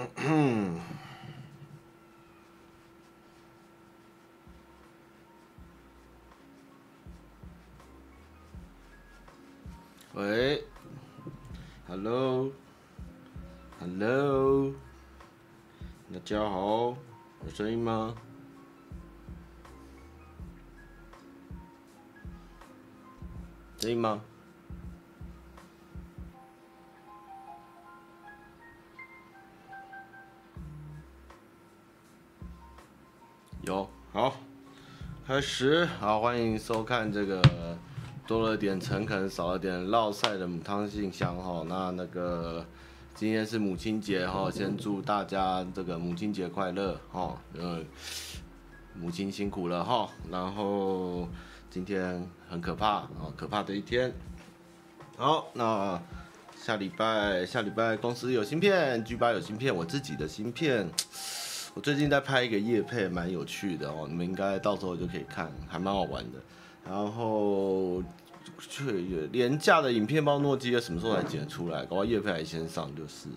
喂，Hello，Hello，大家好，有声音吗？声音吗？十，好，欢迎收看这个。多了点诚恳，少了点烙赛的母汤信箱哈。那那个今天是母亲节哈，先祝大家这个母亲节快乐哈。嗯，母亲辛苦了哈。然后今天很可怕啊，可怕的一天。好，那下礼拜下礼拜公司有芯片，G 八有芯片，我自己的芯片，我最近在拍一个夜配，蛮有趣的哦，你们应该到时候就可以看，还蛮好玩的。然后。去廉价的影片包诺基亚什么时候才剪出来？搞不好业配还先上就是，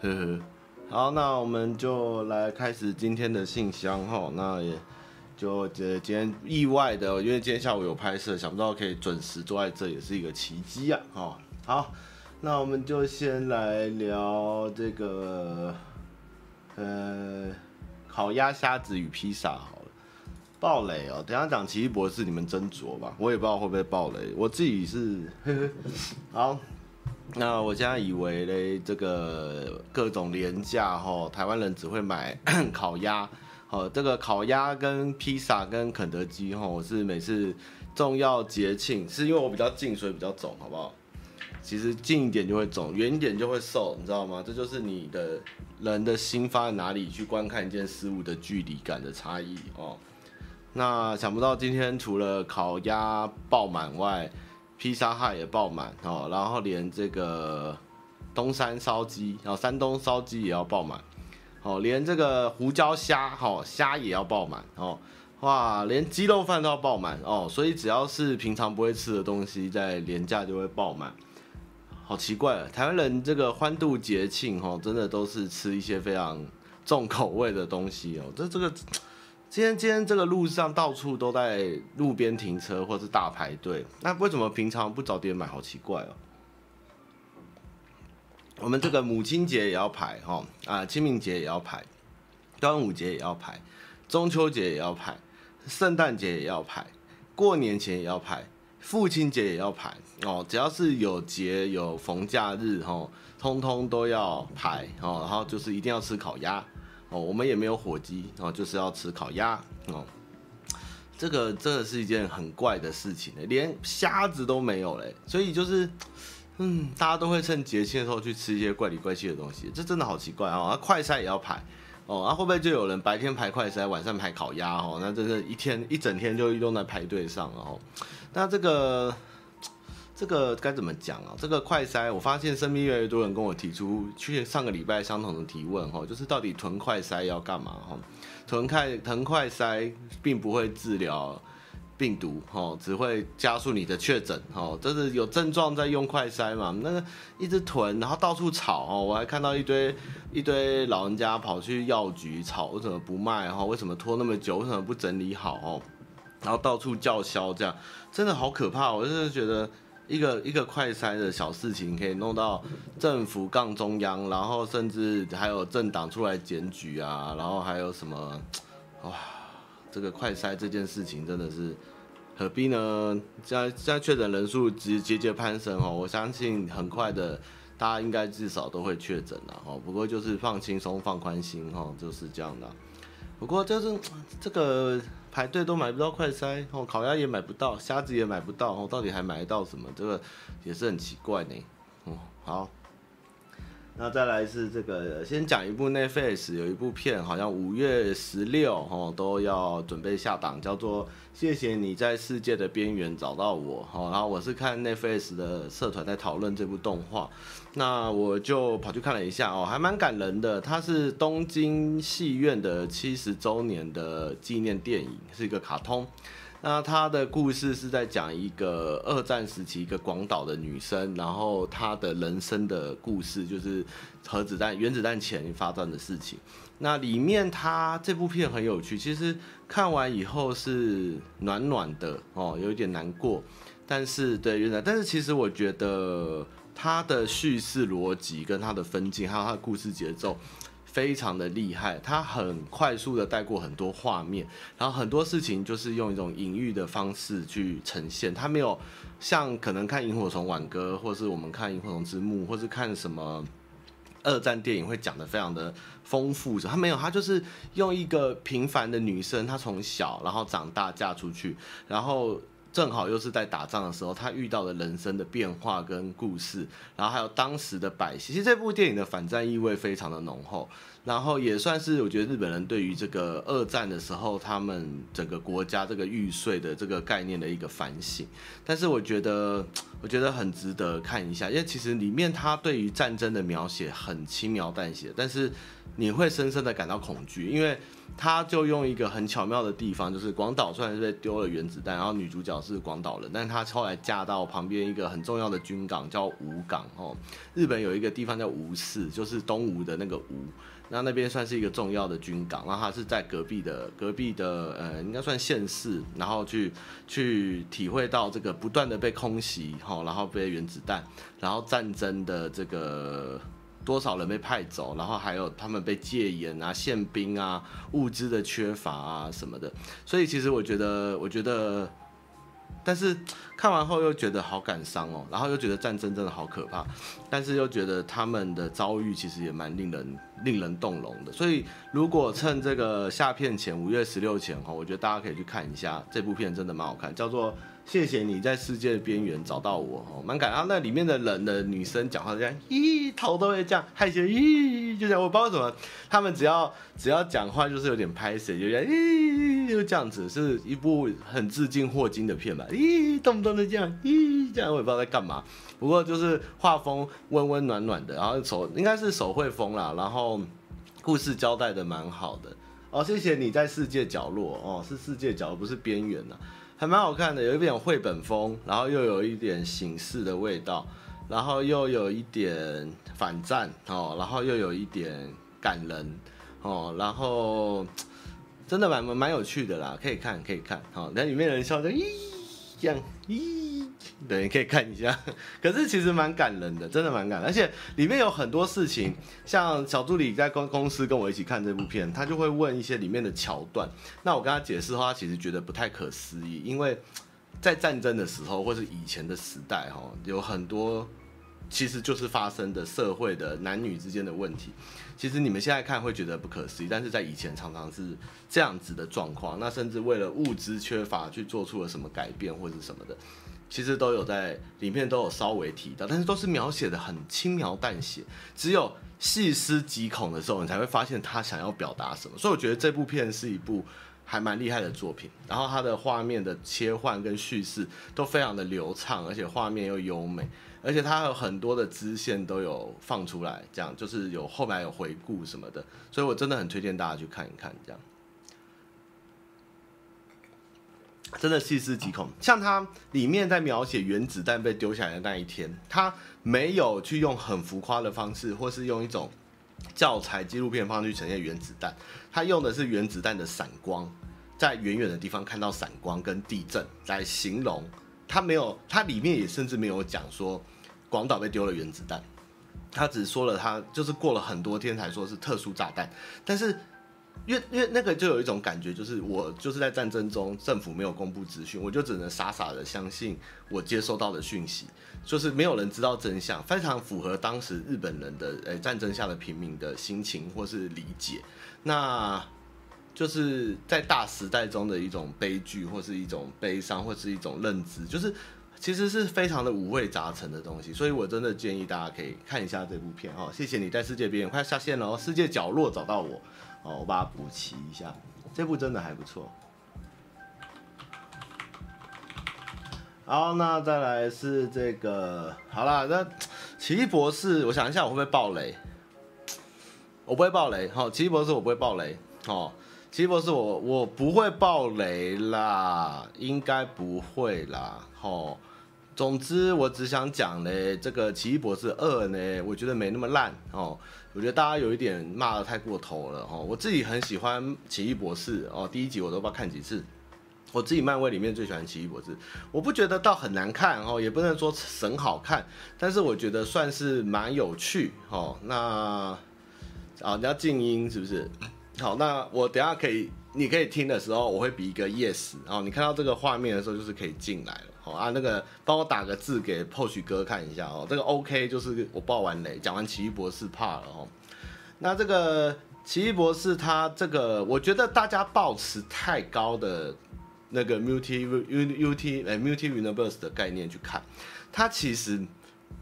呵呵。好，那我们就来开始今天的信箱哈。那也就这今天意外的，因为今天下午有拍摄，想不到可以准时坐在这，也是一个奇迹啊。哈，好，那我们就先来聊这个，呃，烤鸭、虾子与披萨。好了，暴雷哦！等下讲奇异博士，你们斟酌吧。我也不知道会不会暴雷。我自己是 好。那我现在以为嘞，这个各种廉价哈，台湾人只会买 烤鸭。好，这个烤鸭跟披萨跟肯德基哈，我是每次重要节庆，是因为我比较近，所以比较肿，好不好？其实近一点就会肿，远一点就会瘦，你知道吗？这就是你的人的心放在哪里去观看一件事物的距离感的差异哦。那想不到今天除了烤鸭爆满外，披萨哈也爆满哦，然后连这个东山烧鸡，然后山东烧鸡也要爆满，哦，连这个胡椒虾，哦，虾也要爆满哦，哇，连鸡肉饭都要爆满哦，所以只要是平常不会吃的东西，在连假就会爆满，好奇怪啊，台湾人这个欢度节庆哦，真的都是吃一些非常重口味的东西哦，这这个。今天今天这个路上到处都在路边停车或是大排队，那为什么平常不早点买？好奇怪哦。我们这个母亲节也要排哈啊，清明节也要排，端午节也要排，中秋节也要排，圣诞节也要排，过年前也要排，父亲节也要排哦。只要是有节有逢假日哈，通通都要排哦。然后就是一定要吃烤鸭。哦，我们也没有火鸡，哦，就是要吃烤鸭，哦，这个真的是一件很怪的事情呢，连虾子都没有嘞，所以就是，嗯，大家都会趁节庆的时候去吃一些怪里怪气的东西，这真的好奇怪哦。那快餐也要排，哦，那会不会就有人白天排快餐，晚上排烤鸭？哦，那真的一天一整天就用在排队上了哦。那这个。这个该怎么讲啊？这个快筛，我发现身边越来越多人跟我提出，去上个礼拜相同的提问哈，就是到底囤快筛要干嘛哈？囤快囤快筛并不会治疗病毒哈，只会加速你的确诊哈。就是有症状在用快筛嘛？那个一直囤，然后到处吵哦，我还看到一堆一堆老人家跑去药局吵，为什么不卖哈？为什么拖那么久？为什么不整理好哦？然后到处叫嚣，这样真的好可怕，我真的觉得。一个一个快筛的小事情，可以弄到政府杠中央，然后甚至还有政党出来检举啊，然后还有什么，哇，这个快筛这件事情真的是何必呢？现在现在确诊人数直节节攀升哦，我相信很快的，大家应该至少都会确诊了哦。不过就是放轻松放宽心哈，就是这样的。不过就是这个。排队都买不到快筛，哦，烤鸭也买不到，虾子也买不到，哦，到底还买得到什么？这个也是很奇怪呢。哦，好，那再来是这个，先讲一部 Netflix 有一部片，好像五月十六哦都要准备下档，叫做。谢谢你在世界的边缘找到我，好，然后我是看 Netflix 的社团在讨论这部动画，那我就跑去看了一下哦，还蛮感人的。它是东京戏院的七十周年的纪念电影，是一个卡通。那他的故事是在讲一个二战时期一个广岛的女生，然后她的人生的故事，就是核子弹、原子弹前发生的事情。那里面他这部片很有趣，其实看完以后是暖暖的哦，有一点难过，但是对原来，但是其实我觉得他的叙事逻辑跟他的分镜，还有他的故事节奏。非常的厉害，他很快速的带过很多画面，然后很多事情就是用一种隐喻的方式去呈现，他没有像可能看《萤火虫挽歌》，或是我们看《萤火虫之墓》，或是看什么二战电影会讲得非常的丰富，他没有，他就是用一个平凡的女生，她从小然后长大嫁出去，然后。正好又是在打仗的时候，他遇到了人生的变化跟故事，然后还有当时的百姓。其实这部电影的反战意味非常的浓厚，然后也算是我觉得日本人对于这个二战的时候，他们整个国家这个玉碎的这个概念的一个反省。但是我觉得，我觉得很值得看一下，因为其实里面他对于战争的描写很轻描淡写，但是你会深深的感到恐惧，因为。他就用一个很巧妙的地方，就是广岛虽然是被丢了原子弹，然后女主角是广岛人，但她后来嫁到旁边一个很重要的军港叫吴港哦。日本有一个地方叫吴市，就是东吴的那个吴，那那边算是一个重要的军港，然后他是在隔壁的隔壁的呃，应该算县市，然后去去体会到这个不断的被空袭哈，然后被原子弹，然后战争的这个。多少人被派走，然后还有他们被戒严啊、宪兵啊、物资的缺乏啊什么的，所以其实我觉得，我觉得，但是看完后又觉得好感伤哦，然后又觉得战争真的好可怕，但是又觉得他们的遭遇其实也蛮令人令人动容的，所以如果趁这个下片前五月十六前哈，我觉得大家可以去看一下这部片，真的蛮好看，叫做。谢谢你在世界的边缘找到我哦，蛮感动。那里面的人的女生讲话这样，咦，头都会这样害羞，咦，就这样。我不知道为什么，他们只要只要讲话就是有点拍谢，就这样，咦，就这样子，是一部很致敬霍金的片吧？咦，动不动就这样，咦，这样我也不知道在干嘛。不过就是画风温温暖暖的，然后手应该是手绘风啦，然后故事交代的蛮好的哦。谢谢你在世界角落哦，是世界角落，不是边缘呐。还蛮好看的，有一点绘本风，然后又有一点形式的味道，然后又有一点反战哦，然后又有一点感人哦，然后真的蛮蛮有趣的啦，可以看可以看，好，那里面人笑的咦这样咦。对，你可以看一下，可是其实蛮感人的，真的蛮感，而且里面有很多事情，像小助理在公公司跟我一起看这部片，他就会问一些里面的桥段，那我跟他解释的话，他其实觉得不太可思议，因为在战争的时候或是以前的时代，哈，有很多其实就是发生的社会的男女之间的问题，其实你们现在看会觉得不可思议，但是在以前常常是这样子的状况，那甚至为了物资缺乏去做出了什么改变或者什么的。其实都有在里面都有稍微提到，但是都是描写的很轻描淡写，只有细思极恐的时候，你才会发现他想要表达什么。所以我觉得这部片是一部还蛮厉害的作品，然后它的画面的切换跟叙事都非常的流畅，而且画面又优美，而且它有很多的支线都有放出来，这样就是有后来有回顾什么的，所以我真的很推荐大家去看一看，这样。真的细思极恐，像他里面在描写原子弹被丢下来的那一天，他没有去用很浮夸的方式，或是用一种教材纪录片方式去呈现原子弹，他用的是原子弹的闪光，在远远的地方看到闪光跟地震来形容，他没有，他里面也甚至没有讲说广岛被丢了原子弹，他只说了他就是过了很多天才说是特殊炸弹，但是。因为因为那个就有一种感觉，就是我就是在战争中，政府没有公布资讯，我就只能傻傻的相信我接收到的讯息，就是没有人知道真相，非常符合当时日本人的诶战争下的平民的心情或是理解，那就是在大时代中的一种悲剧或是一种悲伤或是一种认知，就是其实是非常的五味杂陈的东西，所以我真的建议大家可以看一下这部片哦。谢谢你在世界边缘快下线了哦，世界角落找到我。哦，我把它补齐一下，这部真的还不错。好，那再来是这个，好啦，那奇异博士，我想一下我会不会爆雷？我不会爆雷，好，奇异博士我不会爆雷，哦，奇异博士我我不会爆雷啦，应该不会啦，吼。总之我只想讲呢，这个奇异博士二呢，我觉得没那么烂哦。我觉得大家有一点骂的太过头了哦。我自己很喜欢奇异博士哦，第一集我都不知道看几次。我自己漫威里面最喜欢奇异博士，我不觉得到很难看哦，也不能说神好看，但是我觉得算是蛮有趣哦。那啊，你要静音是不是？好，那我等下可以，你可以听的时候，我会比一个 yes，然后你看到这个画面的时候，就是可以进来了。好啊，那个帮我打个字给 Posh 哥看一下哦。这个 OK，就是我爆完雷，讲完奇异博士怕了哦。那这个奇异博士他这个，我觉得大家抱持太高的。那个 multi u t 呃 multi universe 的概念去看，它其实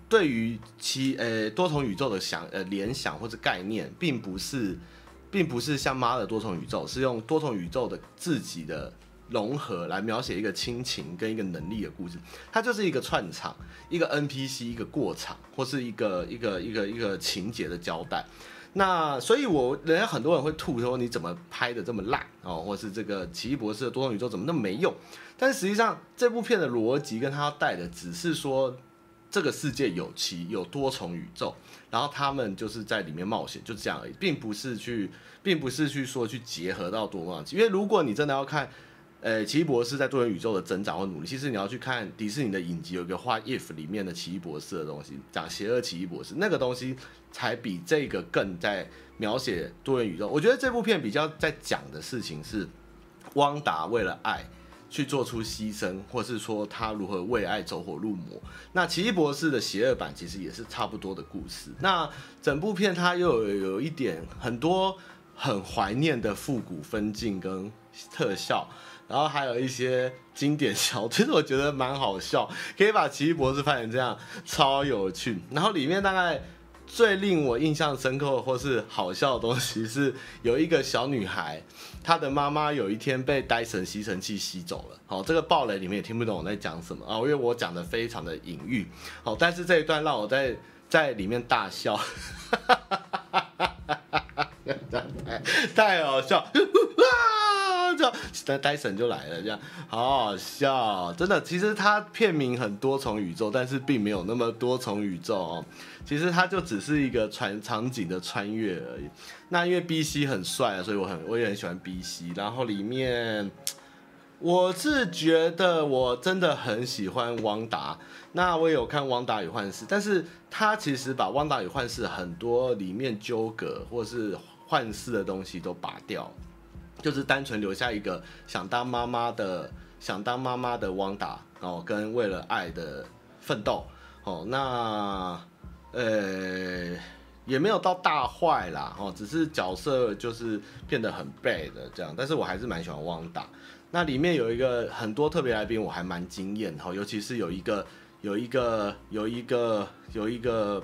对于其呃多重宇宙的想呃联想或者概念，并不是，并不是像妈的多重宇宙，是用多重宇宙的自己的融合来描写一个亲情跟一个能力的故事，它就是一个串场，一个 NPC 一个过场，或是一个一个一个一个情节的交代。那所以，我人家很多人会吐说你怎么拍的这么烂哦，或是这个奇异博士的多重宇宙怎么那么没用？但实际上，这部片的逻辑跟他带的只是说，这个世界有其有多重宇宙，然后他们就是在里面冒险，就这样而已，并不是去，并不是去说去结合到多么。因为如果你真的要看。呃，奇异博士在多元宇宙的增长或努力，其实你要去看迪士尼的影集，有一个《画 If》里面的奇异博士的东西，讲邪恶奇异博士，那个东西才比这个更在描写多元宇宙。我觉得这部片比较在讲的事情是，汪达为了爱去做出牺牲，或是说他如何为爱走火入魔。那奇异博士的邪恶版其实也是差不多的故事。那整部片它又有有一点很多很怀念的复古分镜跟特效。然后还有一些经典小，其实我觉得蛮好笑，可以把奇异博士拍成这样，超有趣。然后里面大概最令我印象深刻或是好笑的东西是，有一个小女孩，她的妈妈有一天被戴森吸尘器吸走了。好，这个爆雷里面也听不懂我在讲什么啊，因为我讲的非常的隐喻。好，但是这一段让我在在里面大笑，哈哈哈太好笑。但戴森就来了，这样好好笑，真的。其实它片名很多重宇宙，但是并没有那么多重宇宙哦。其实它就只是一个传场景的穿越而已。那因为 BC 很帅，所以我很我也很喜欢 BC。然后里面我是觉得我真的很喜欢汪达。那我也有看《汪达与幻视》，但是他其实把《汪达与幻视》很多里面纠葛或是幻视的东西都拔掉。就是单纯留下一个想当妈妈的想当妈妈的汪达哦，跟为了爱的奋斗哦，那呃也没有到大坏啦哦，只是角色就是变得很 bad 的这样，但是我还是蛮喜欢汪达。那里面有一个很多特别来宾，我还蛮惊艳哈，尤其是有一个有一个有一个有一个，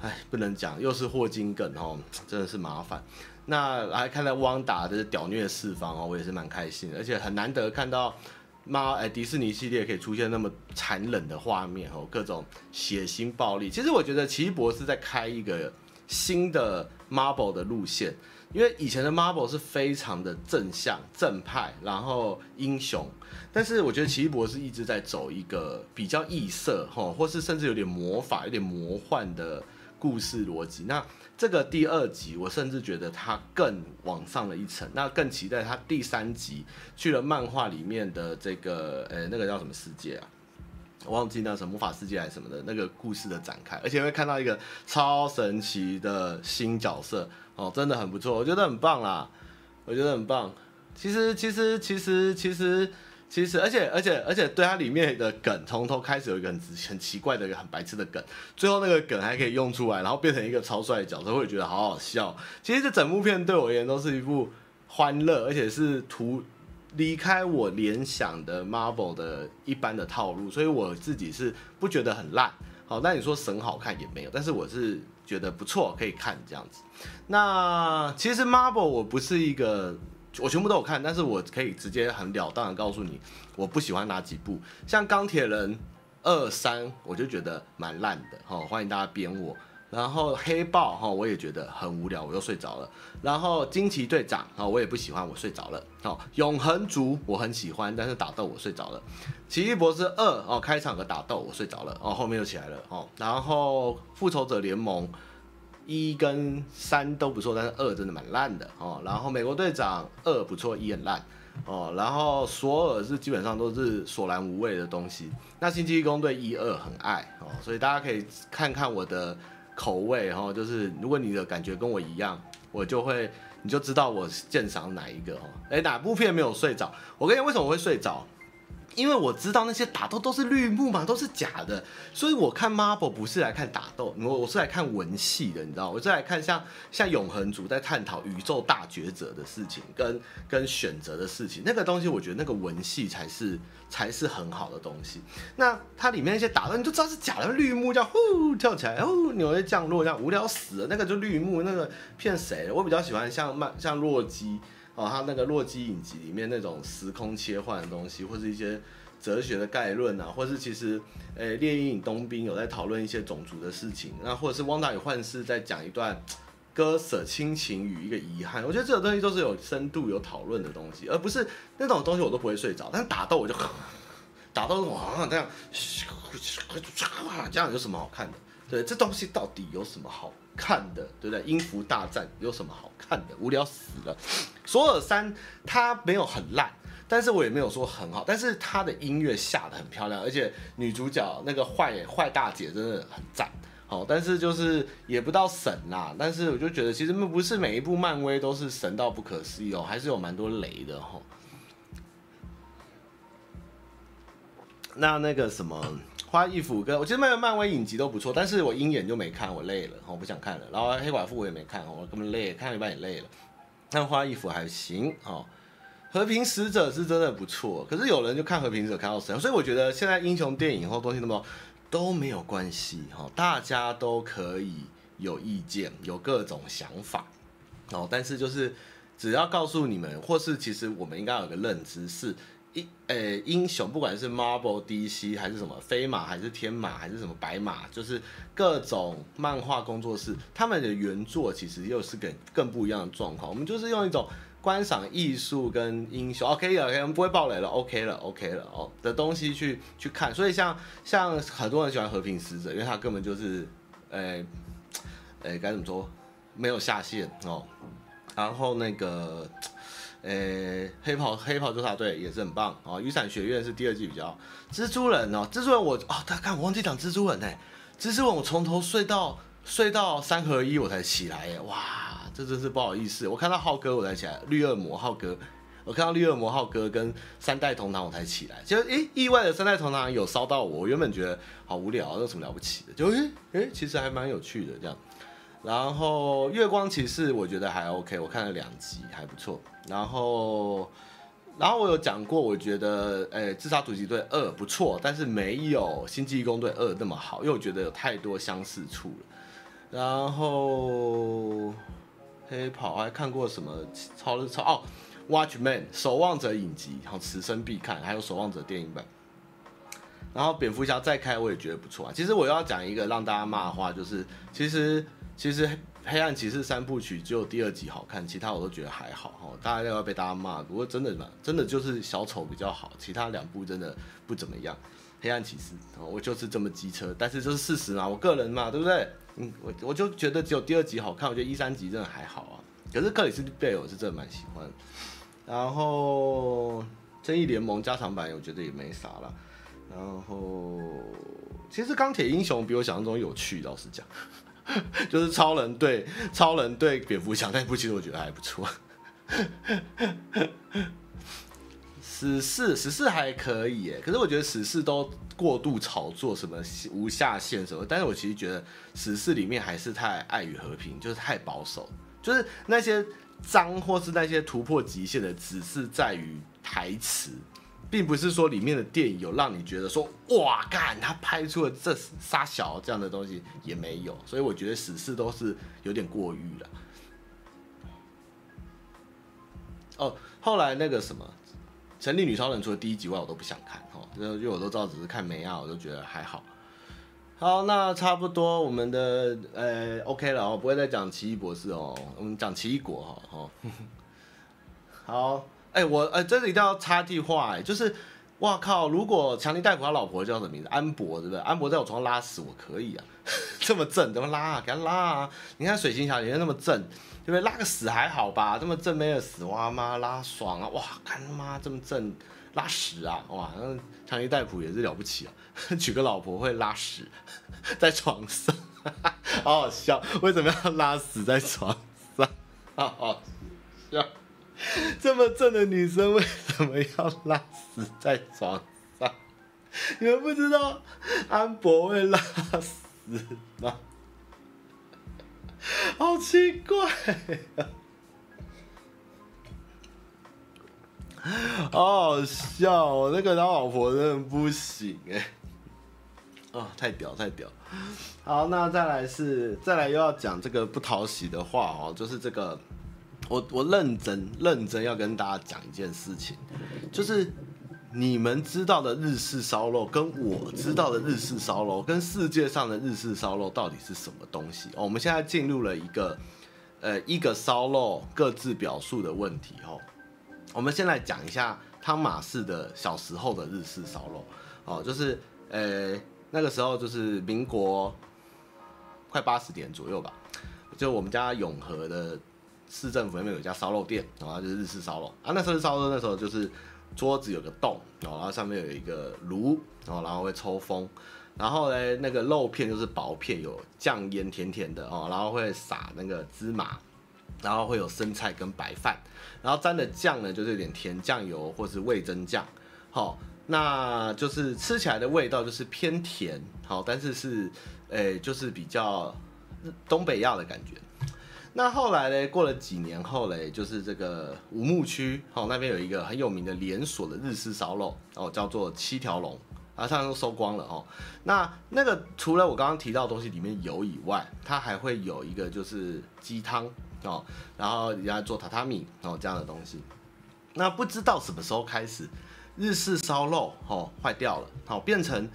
哎，不能讲，又是霍金梗哦，真的是麻烦。那来看到汪达的屌虐四方哦，我也是蛮开心，而且很难得看到妈哎迪士尼系列可以出现那么残忍的画面哦，各种血腥暴力。其实我觉得奇异博士在开一个新的 Marvel 的路线，因为以前的 Marvel 是非常的正向正派，然后英雄，但是我觉得奇异博士一直在走一个比较异色哈，或是甚至有点魔法、有点魔幻的故事逻辑。那这个第二集，我甚至觉得它更往上了一层，那更期待它第三集去了漫画里面的这个，呃，那个叫什么世界啊？我忘记那什么魔法世界还是什么的那个故事的展开，而且会看到一个超神奇的新角色哦，真的很不错，我觉得很棒啦，我觉得很棒。其实，其实，其实，其实。其实，而且，而且，而且，对它里面的梗，从头开始有一个很很奇怪的一个很白痴的梗，最后那个梗还可以用出来，然后变成一个超帅的角色，会觉得好好笑。其实这整部片对我而言都是一部欢乐，而且是图离开我联想的 Marvel 的一般的套路，所以我自己是不觉得很烂。好，那你说神好看也没有，但是我是觉得不错，可以看这样子。那其实 Marvel 我不是一个。我全部都有看，但是我可以直接很了当的告诉你，我不喜欢哪几部。像钢铁人二三，我就觉得蛮烂的，好，欢迎大家编我。然后黑豹哈，我也觉得很无聊，我又睡着了。然后惊奇队长啊，我也不喜欢，我睡着了。哦，永恒族我很喜欢，但是打斗我睡着了。奇异博士二哦，开场的打斗我睡着了，哦，后面又起来了哦。然后复仇者联盟一跟三都不错，但是二真的蛮烂的哦。然后美国队长二不错，一很烂。哦，然后索尔是基本上都是索然无味的东西。那星际异攻队一二很爱哦，所以大家可以看看我的口味哈，就是如果你的感觉跟我一样，我就会你就知道我鉴赏哪一个哦。哎，哪部片没有睡着？我跟你为什么我会睡着？因为我知道那些打斗都是绿幕嘛，都是假的，所以我看 Marvel 不是来看打斗，我我是来看文戏的，你知道，我是来看像像永恒族在探讨宇宙大抉择的事情，跟跟选择的事情，那个东西我觉得那个文戏才是才是很好的东西。那它里面那些打斗，你就知道是假的，绿幕这样呼跳起来，哦，纽约降落这样无聊死了，那个就绿幕，那个骗谁？我比较喜欢像漫像洛基。哦，他那个洛基影集里面那种时空切换的东西，或是一些哲学的概论啊，或是其实，诶、猎鹰与冬兵有在讨论一些种族的事情，那或者是汪达与幻视在讲一段割舍亲情与一个遗憾，我觉得这种东西都是有深度、有讨论的东西，而不是那种东西我都不会睡着，但是打斗我就 打斗哇这样，这样有什么好看的？对，这东西到底有什么好看的？对不对？音符大战有什么好看的？无聊死了。索尔三它没有很烂，但是我也没有说很好，但是它的音乐下得很漂亮，而且女主角那个坏坏大姐真的很赞，好，但是就是也不到神啦，但是我就觉得其实不是每一部漫威都是神到不可思议哦，还是有蛮多雷的哈。那那个什么花衣服跟我其实漫漫威影集都不错，但是我鹰眼就没看，我累了，我不想看了，然后黑寡妇我也没看，我根本累，看一半也累了。看花衣服还行哦，和平使者是真的不错，可是有人就看和平使者看到神，所以我觉得现在英雄电影或东西那么都没有关系哈，大家都可以有意见，有各种想法哦，但是就是只要告诉你们，或是其实我们应该有个认知是，英诶英雄不管是 Marvel、DC 还是什么飞马还是天马还是什么白马，就是各种漫画工作室，他们的原作其实又是个更不一样的状况。我们就是用一种观赏艺术跟英雄，OK 了，OK，我们不会爆雷了，OK 了，OK 了哦的东西去去看。所以像像很多人喜欢和平使者，因为他根本就是诶诶该怎么说，没有下限哦。然后那个。诶、黑袍黑袍纠察队也是很棒啊！雨伞学院是第二季比较。蜘蛛人哦，蜘蛛人我哦，大家看我忘记讲蜘蛛人呢。蜘蛛人我从头睡到睡到三合一我才起来耶，哇，这真是不好意思。我看到浩哥我才起来，绿恶魔浩哥，我看到绿恶魔浩哥跟三代同堂我才起来。就诶，意外的三代同堂有烧到我，我原本觉得好无聊，有什么了不起的？就诶诶，其实还蛮有趣的这样。然后月光骑士我觉得还 OK，我看了两集还不错。然后，然后我有讲过，我觉得，诶，自杀突击队二不错，但是没有星际异攻队二那么好，因为我觉得有太多相似处了。然后，黑袍还看过什么超超哦，Watchmen 守望者影集，然后此生必看，还有守望者电影版。然后蝙蝠侠再开我也觉得不错啊。其实我要讲一个让大家骂的话，就是其实其实。黑暗骑士三部曲只有第二集好看，其他我都觉得还好哈。大家要被大家骂，不过真的嘛，真的就是小丑比较好，其他两部真的不怎么样。黑暗骑士，我就是这么机车，但是这是事实嘛，我个人嘛，对不对？嗯，我我就觉得只有第二集好看，我觉得一三集真的还好啊。可是克里斯贝尔我是真的蛮喜欢。然后正义联盟加长版我觉得也没啥了。然后其实钢铁英雄比我想象中有趣，老实讲。就是超人对超人对蝙蝠侠那部，其实我觉得还不错。死侍死侍还可以耶，可是我觉得死侍都过度炒作，什么无下限什么。但是我其实觉得死侍里面还是太爱与和平，就是太保守，就是那些脏或是那些突破极限的，只是在于台词。并不是说里面的电影有让你觉得说哇干，他拍出了这仨小这样的东西也没有，所以我觉得死侍都是有点过誉了。哦，后来那个什么，神力女超人除了第一集外，我都不想看哦，因为我都知道只是看梅亚，我都觉得还好。好，那差不多我们的呃 OK 了，我不会再讲奇异博士哦，我们讲奇异果哈哦。好，哎、我哎，这、欸、里一定要插句话哎，就是。哇靠！如果强尼戴普他老婆叫什么名字？安博，对不对？安博在我床上拉屎，我可以啊，这么正，怎么拉啊？给他拉啊！你看水行侠也那么正，对不对？拉个屎还好吧？这么正没有屎，哇妈拉爽啊！哇，看他妈这么正，拉屎啊！哇，那强尼戴普也是了不起啊，娶个老婆会拉屎 在床上，好好笑。为什么要拉屎在床上？好好笑。这么正的女生为什么要拉屎在床上？你们不知道安博会拉屎吗？好奇怪！好好笑哦，那个他老婆真的不行哎！哦，太屌太屌！好，那再来是再来又要讲这个不讨喜的话哦，就是这个。我我认真认真要跟大家讲一件事情，就是你们知道的日式烧肉，跟我知道的日式烧肉，跟世界上的日式烧肉到底是什么东西？哦，我们现在进入了一个呃一个烧肉各自表述的问题哦。我们先来讲一下汤马士的小时候的日式烧肉哦，就是呃那个时候就是民国快八十年左右吧，就我们家永和的。市政府那边有一家烧肉店，然后就是日式烧肉啊。那时候烧肉那时候就是桌子有个洞，然后上面有一个炉，然后然后会抽风，然后呢那个肉片就是薄片，有酱腌甜甜的哦，然后会撒那个芝麻，然后会有生菜跟白饭，然后沾的酱呢就是有点甜酱油或是味增酱，好，那就是吃起来的味道就是偏甜，好，但是是诶就是比较东北亚的感觉。那后来呢？过了几年后嘞，就是这个武木区哦，那边有一个很有名的连锁的日式烧肉哦，叫做七条龙，啊，现在都收光了哦。那那个除了我刚刚提到的东西里面有以外，它还会有一个就是鸡汤哦，然后人家做榻榻米哦这样的东西。那不知道什么时候开始，日式烧肉哦坏掉了，好变成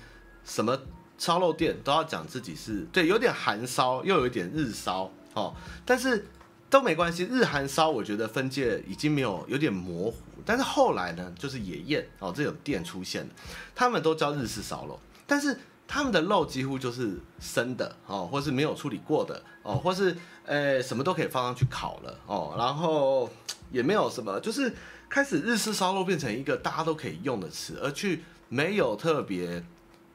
什么烧肉店都要讲自己是对，有点韩烧又有一点日烧。哦，但是都没关系。日韩烧，我觉得分界已经没有有点模糊。但是后来呢，就是野宴哦，这种店出现了，他们都叫日式烧肉，但是他们的肉几乎就是生的哦，或是没有处理过的哦，或是呃什么都可以放上去烤了哦，然后也没有什么，就是开始日式烧肉变成一个大家都可以用的词，而去没有特别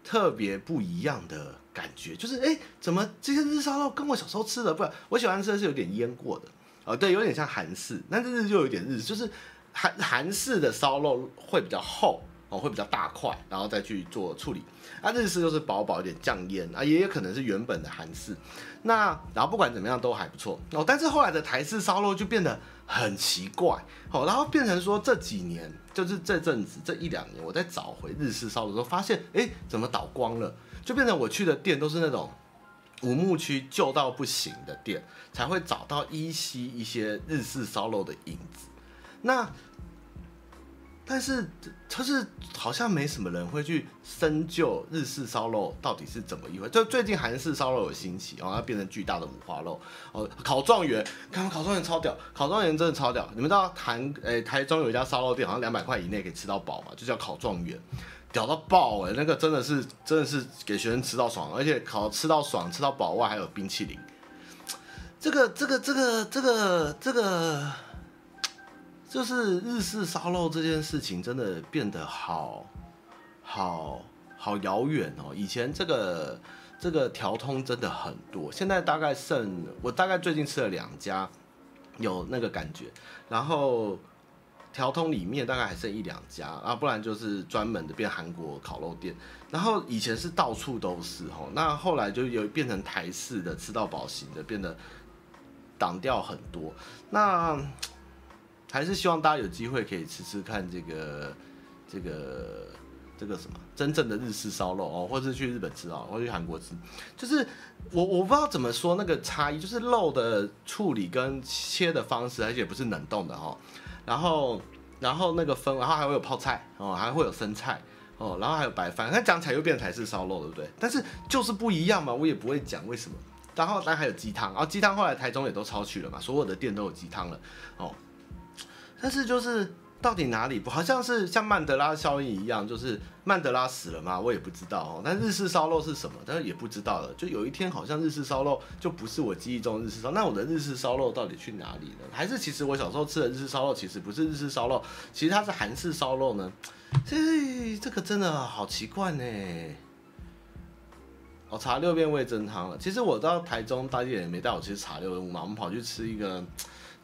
特别不一样的。感觉就是哎，怎么这些日烧肉跟我小时候吃的不？我喜欢吃的是有点腌过的，哦，对，有点像韩式，但是就有点日，就是韩韩式的烧肉会比较厚哦，会比较大块，然后再去做处理。啊，日式就是薄薄一点酱腌啊，也有可能是原本的韩式。那然后不管怎么样都还不错哦，但是后来的台式烧肉就变得很奇怪好，然后变成说这几年就是这阵子这一两年，我在找回日式烧肉的时候，发现哎，怎么倒光了？就变成我去的店都是那种五木区旧到不行的店，才会找到依稀一些日式烧肉的影子。那但是它是好像没什么人会去深究日式烧肉到底是怎么一回。就最近韩式烧肉有兴起，然后它变成巨大的五花肉哦，烤状元，看烤状元超屌，烤状元真的超屌。你们知道韩诶台中有一家烧肉店，好像两百块以内可以吃到饱嘛，就叫烤状元。屌到爆哎、那个真的是真的是给学生吃到爽，而且烤吃到爽，吃到饱外还有冰淇淋。这个这个这个这个这个，就是日式烧肉这件事情真的变得好好好遥远哦。以前这个这个条通真的很多，现在大概剩我大概最近吃了两家有那个感觉，然后。条通里面大概还剩一两家啊，不然就是专门的变韩国烤肉店。然后以前是到处都是吼，那后来就有变成台式的吃到饱型的，变得挡掉很多。那还是希望大家有机会可以吃吃看这个这个这个什么真正的日式烧肉哦，或是去日本吃啊，或者去韩国吃。就是我我不知道怎么说那个差异，就是肉的处理跟切的方式，而且不是冷冻的哈。然后，然后那个分，然后还会有泡菜哦，还会有生菜哦，然后还有白饭，它讲起来又变台式烧肉，对不对？但是就是不一样嘛，我也不会讲为什么。然后当然还有鸡汤，然后鸡汤后来台中也都超去了嘛，所有的店都有鸡汤了哦。但是就是到底哪里不好像是像曼德拉效应一样，就是曼德拉死了吗？我也不知道哦。但日式烧肉是什么？但是也不知道了。就有一天好像日式烧肉就不是我记忆中日式烧，那我的日式烧肉到底去哪里了？还是其实我小时候吃的日式烧肉其实不是日式烧肉，其实它是韩式烧肉呢？这这个真的好奇怪呢。我查六遍味噌汤了。其实我到台中，大家也没带我去茶六便嘛。我们跑去吃一个，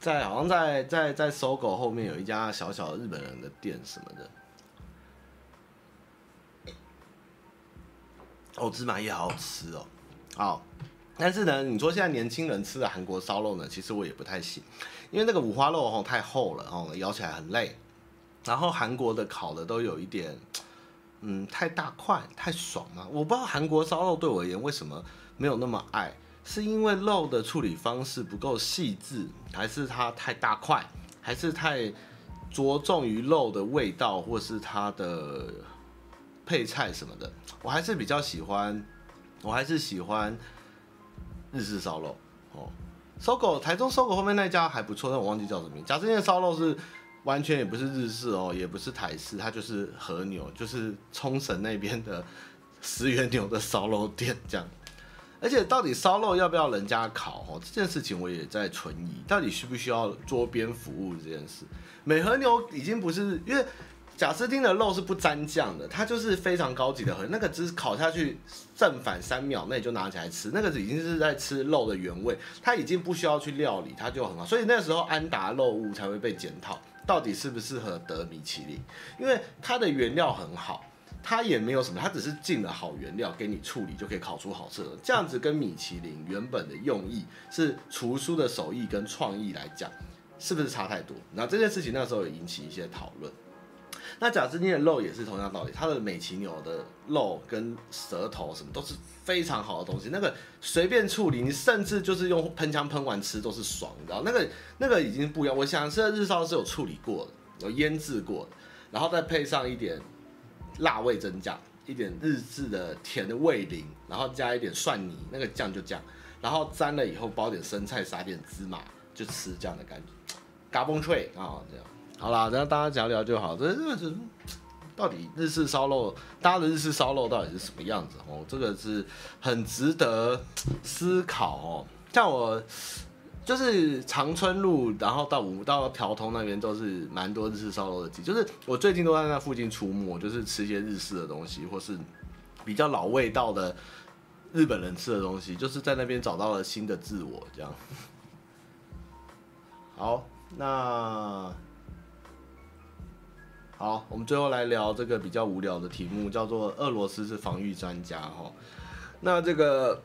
在好像在在在搜狗后面有一家小小的日本人的店什么的。哦，芝麻叶好好吃哦。好，但是呢，你说现在年轻人吃的韩国烧肉呢，其实我也不太行，因为那个五花肉哦太厚了哦，咬起来很累。然后韩国的烤的都有一点。嗯，太大块太爽了，我不知道韩国烧肉对我而言为什么没有那么爱，是因为肉的处理方式不够细致，还是它太大块，还是太着重于肉的味道，或是它的配菜什么的？我还是比较喜欢，我还是喜欢日式烧肉哦。搜狗台中搜狗后面那家还不错，但我忘记叫什么名。假设那烧肉是。完全也不是日式哦，也不是台式，它就是和牛，就是冲绳那边的石原牛的烧肉店这样。而且到底烧肉要不要人家烤哦，这件事情我也在存疑，到底需不需要桌边服务这件事？美和牛已经不是，因为贾斯汀的肉是不沾酱的，它就是非常高级的和，那个只是烤下去正反三秒内就拿起来吃，那个已经是在吃肉的原味，它已经不需要去料理，它就很好。所以那时候安达肉物才会被检讨。到底适不适合得米其林？因为它的原料很好，它也没有什么，它只是进了好原料给你处理就可以烤出好吃的。这样子跟米其林原本的用意是厨师的手艺跟创意来讲，是不是差太多？那这件事情那时候也引起一些讨论。那贾斯汀的肉也是同样道理，它的美奇牛的肉跟舌头什么都是非常好的东西，那个随便处理，你甚至就是用喷枪喷完吃都是爽，你知道？那个那个已经不一样。我想吃的日烧是有处理过的，有腌制过的，然后再配上一点辣味噌酱，一点日式的甜的味淋，然后加一点蒜泥，那个酱就酱，然后沾了以后包点生菜，撒点芝麻就吃这样的感觉，嘎嘣脆啊这样。好啦，然后大家聊聊就好。这这个是到底日式烧肉，大家的日式烧肉到底是什么样子哦？这个是很值得思考哦。像我就是长春路，然后到五到条通那边都是蛮多日式烧肉的店。就是我最近都在那附近出没，就是吃一些日式的东西，或是比较老味道的日本人吃的东西，就是在那边找到了新的自我。这样。好，那。好，我们最后来聊这个比较无聊的题目，叫做俄罗斯是防御专家哈。那这个，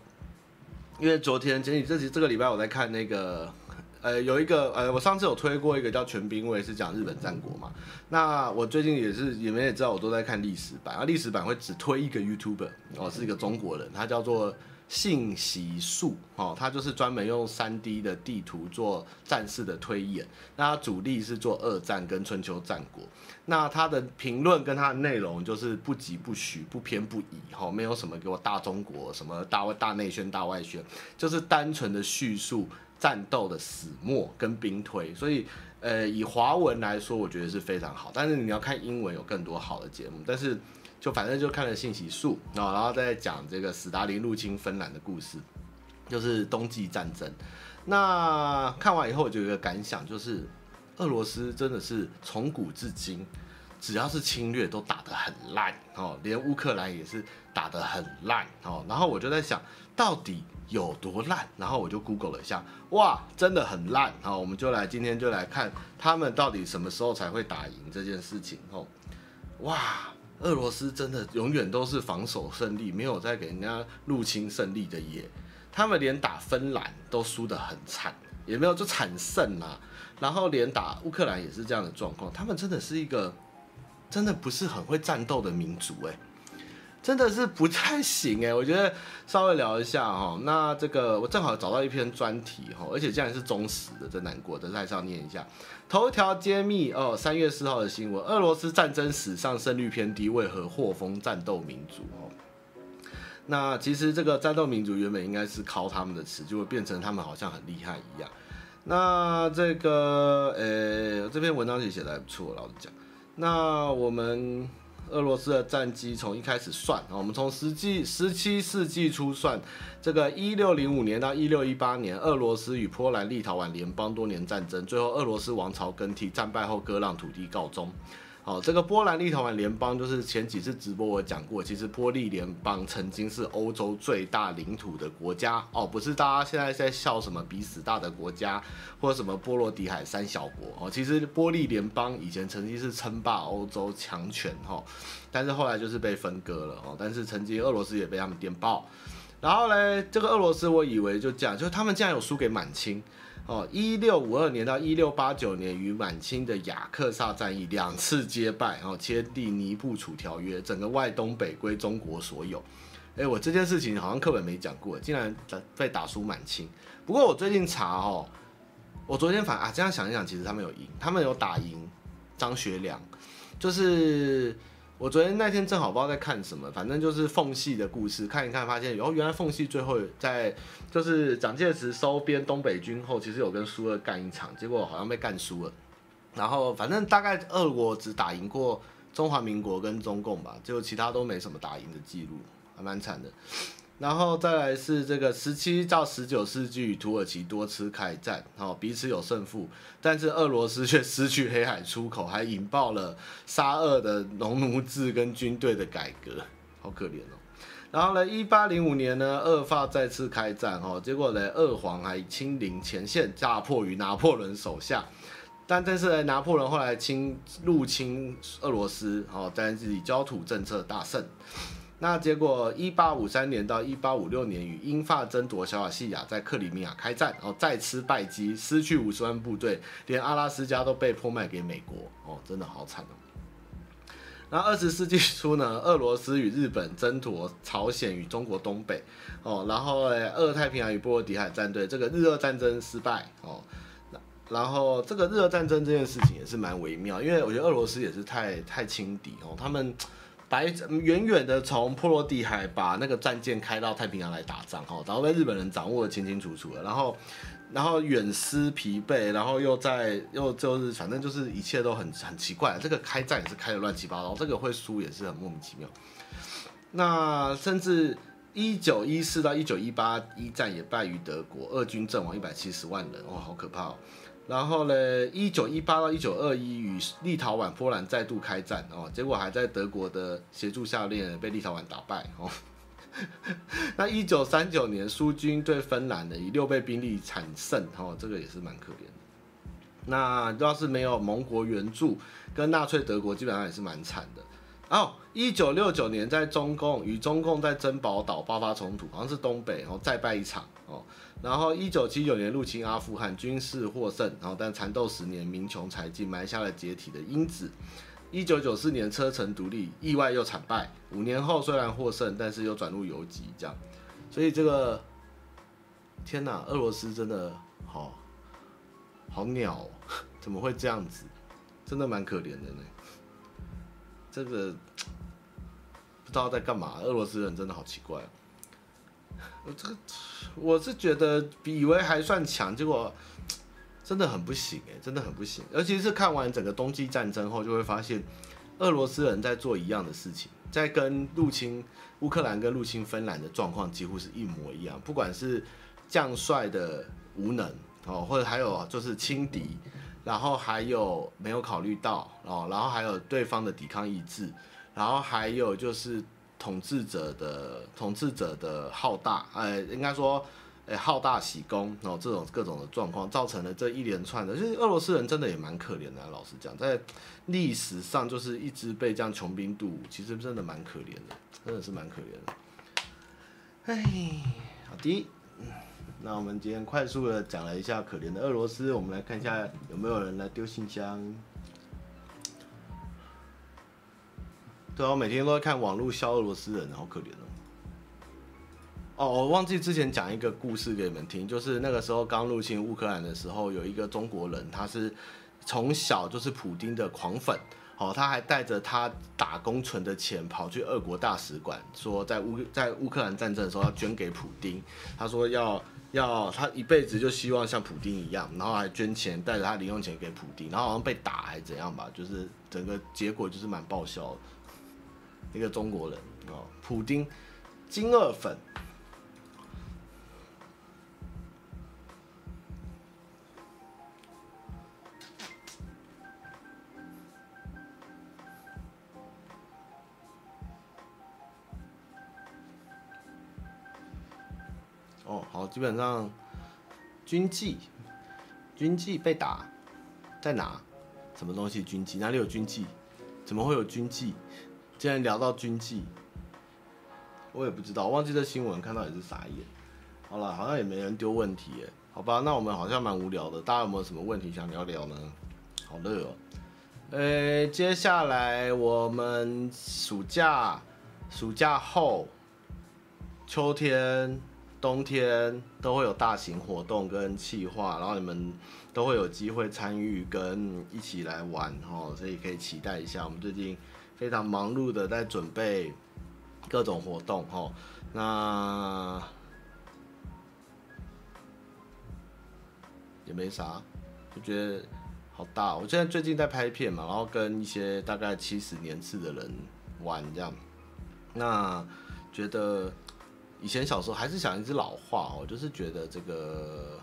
因为昨天前几这这个礼拜我在看那个，呃，有一个呃，我上次有推过一个叫全兵卫，是讲日本战国嘛。那我最近也是，你们也知道，我都在看历史版，啊，历史版会只推一个 YouTuber，哦，是一个中国人，他叫做。信息素，哦，他就是专门用三 D 的地图做战事的推演。那他主力是做二战跟春秋战国。那他的评论跟他的内容就是不疾不徐，不偏不倚，哈，没有什么给我大中国什么大外大内宣大外宣，就是单纯的叙述战斗的始末跟兵推。所以，呃，以华文来说，我觉得是非常好。但是你要看英文，有更多好的节目。但是。就反正就看了信息素，然后再讲这个史达林入侵芬兰的故事，就是冬季战争。那看完以后，我就有一个感想，就是俄罗斯真的是从古至今，只要是侵略都打得很烂哦，连乌克兰也是打得很烂哦。然后我就在想，到底有多烂？然后我就 Google 了一下，哇，真的很烂。好，我们就来今天就来看他们到底什么时候才会打赢这件事情哦，哇。俄罗斯真的永远都是防守胜利，没有在给人家入侵胜利的耶。他们连打芬兰都输得很惨，也没有就惨胜啦。然后连打乌克兰也是这样的状况。他们真的是一个真的不是很会战斗的民族诶。真的是不太行哎，我觉得稍微聊一下哈。那这个我正好找到一篇专题哈，而且竟然是忠实的，真难过，但是还是要念一下。头条揭秘哦，三月四号的新闻：俄罗斯战争史上胜率偏低，为何获封战斗民族？哦，那其实这个战斗民族原本应该是靠他们的词，就会变成他们好像很厉害一样。那这个呃，这篇文章也写得还不错，老实讲。那我们。俄罗斯的战机从一开始算啊，我们从十纪十七世纪初算，这个一六零五年到一六一八年，俄罗斯与波兰、立陶宛联邦多年战争，最后俄罗斯王朝更替，战败后割让土地告终。好，这个波兰立陶宛联邦就是前几次直播我讲过，其实波利联邦曾经是欧洲最大领土的国家哦，不是大家现在在笑什么比死大的国家或者什么波罗的海三小国哦，其实波利联邦以前曾经是称霸欧洲强权哈，但是后来就是被分割了哦，但是曾经俄罗斯也被他们电爆，然后嘞，这个俄罗斯我以为就这样，就是他们竟然有输给满清。哦，一六五二年到一六八九年，与满清的雅克萨战役两次皆败，然后签订尼布楚条约，整个外东北归中国所有。哎，我这件事情好像课本没讲过，竟然被打输满清。不过我最近查哦，我昨天反啊这样想一想，其实他们有赢，他们有打赢张学良，就是。我昨天那天正好不知道在看什么，反正就是缝隙的故事，看一看发现，哦，原来缝隙最后在就是蒋介石收编东北军后，其实有跟苏俄干一场，结果好像被干输了。然后反正大概俄国只打赢过中华民国跟中共吧，就其他都没什么打赢的记录，还蛮惨的。然后再来是这个十七到十九世纪土耳其多次开战，哦，彼此有胜负，但是俄罗斯却失去黑海出口，还引爆了沙俄的农奴制跟军队的改革，好可怜哦。然后呢，一八零五年呢，俄法再次开战，哦，结果呢，俄皇还亲临前线，大破于拿破仑手下，但但是呢，拿破仑后来侵入侵俄罗斯，哦，但是以焦土政策大胜。那结果，一八五三年到一八五六年，与英法争夺小亚细亚，在克里米亚开战，然后再次败绩，失去五十万部队，连阿拉斯加都被迫卖给美国，哦，真的好惨哦。那二十世纪初呢，俄罗斯与日本争夺朝鲜与中国东北，哦，然后诶，俄太平洋与波罗的海战队，这个日俄战争失败，哦，然后这个日俄战争这件事情也是蛮微妙，因为我觉得俄罗斯也是太太轻敌哦，他们。来远远的从波罗的海把那个战舰开到太平洋来打仗，哈，然后被日本人掌握的清清楚楚的，然后，然后远思疲惫，然后又在又就是反正就是一切都很很奇怪，这个开战也是开的乱七八糟，这个会输也是很莫名其妙。那甚至一九一四到一九一八一战也败于德国，俄军阵亡一百七十万人，哇，好可怕哦。然后呢，一九一八到一九二一与立陶宛、波兰再度开战哦，结果还在德国的协助下面被立陶宛打败哦。那一九三九年苏军对芬兰的以六倍兵力惨胜哦，这个也是蛮可怜的。那要是没有盟国援助，跟纳粹德国基本上也是蛮惨的。哦，一九六九年在中共与中共在珍宝岛爆发冲突，好像是东北，然后再败一场哦。然后，一九七九年入侵阿富汗，军事获胜，然后但缠斗十年，民穷财尽，埋下了解体的因子。一九九四年车臣独立，意外又惨败。五年后虽然获胜，但是又转入游击，这样。所以这个，天哪，俄罗斯真的好，好鸟哦，怎么会这样子？真的蛮可怜的呢。这个不知道在干嘛，俄罗斯人真的好奇怪哦。我这个我是觉得比以为还算强，结果真的很不行哎，真的很不行。尤其是看完整个冬季战争后，就会发现俄罗斯人在做一样的事情，在跟入侵乌克兰跟入侵芬兰的状况几乎是一模一样。不管是将帅的无能哦，或者还有就是轻敌，然后还有没有考虑到哦，然后还有对方的抵抗意志，然后还有就是。统治者的统治者的好大，呃，应该说，呃，好大喜功，然后这种各种的状况，造成了这一连串的，就是俄罗斯人真的也蛮可怜的。老实讲，在历史上就是一直被这样穷兵黩武，其实真的蛮可怜的，真的是蛮可怜的。哎，好的，那我们今天快速的讲了一下可怜的俄罗斯，我们来看一下有没有人来丢信箱。对啊，我每天都在看网络笑俄罗斯人，好可怜哦。哦，我忘记之前讲一个故事给你们听，就是那个时候刚入侵乌克兰的时候，有一个中国人，他是从小就是普丁的狂粉。哦，他还带着他打工存的钱跑去俄国大使馆，说在乌在乌克兰战争的时候要捐给普丁。他说要要他一辈子就希望像普丁一样，然后还捐钱带着他零用钱给普丁，然后好像被打还是怎样吧，就是整个结果就是蛮报销。一个中国人哦，普丁金二粉。基本上军纪，军纪被打，在哪？什么东西？军纪哪里有军纪？怎么会有军纪？既然聊到军纪，我也不知道，忘记这新闻，看到也是傻眼。好了，好像也没人丢问题耶，好吧？那我们好像蛮无聊的，大家有没有什么问题想聊聊呢？好热哦。呃、接下来我们暑假，暑假后，秋天。冬天都会有大型活动跟企划，然后你们都会有机会参与跟一起来玩哦，所以可以期待一下。我们最近非常忙碌的在准备各种活动哦，那也没啥，就觉得好大。我现在最近在拍片嘛，然后跟一些大概七十年次的人玩这样，那觉得。以前小时候还是想一句老话哦，就是觉得这个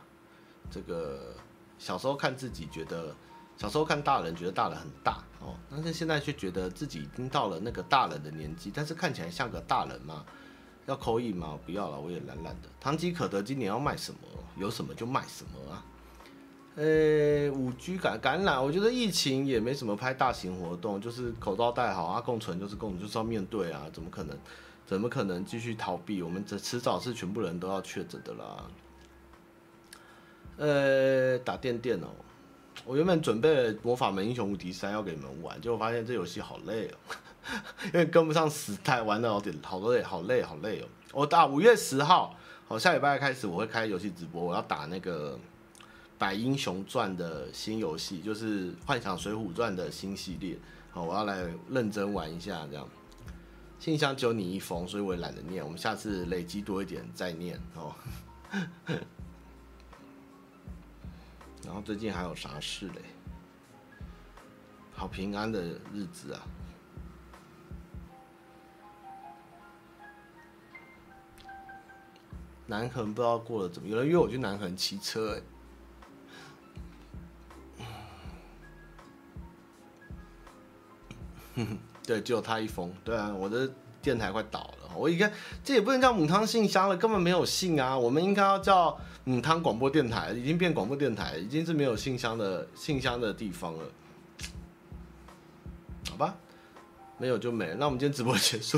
这个小时候看自己觉得小时候看大人觉得大人很大哦，但是现在却觉得自己已经到了那个大人的年纪，但是看起来像个大人嘛？要扣一吗？不要了，我也懒懒的。唐吉可德今年要卖什么？有什么就卖什么啊？呃、五 G 感感染，我觉得疫情也没什么拍大型活动，就是口罩戴好啊，共存就是共，就是要面对啊，怎么可能？怎么可能继续逃避？我们这迟早是全部人都要确诊的啦。呃，打电电哦，我原本准备了《魔法门英雄无敌三》要给你们玩，结果发现这游戏好累哦，因为跟不上时代，玩的有点好累，好累，好累哦。我打五月十号，好，下礼拜开始我会开游戏直播，我要打那个《百英雄传》的新游戏，就是《幻想水浒传》的新系列，好，我要来认真玩一下这样。信箱只有你一封，所以我也懒得念。我们下次累积多一点再念哦。然后最近还有啥事嘞？好平安的日子啊！南横不知道过得怎么，有人约我去南横骑车哎。哼哼。对，只有他一封。对啊，我的电台快倒了。我一看，这也不能叫母汤信箱了，根本没有信啊。我们应该要叫母汤广播电台，已经变广播电台，已经是没有信箱的信箱的地方了。好吧，没有就没。那我们今天直播结束，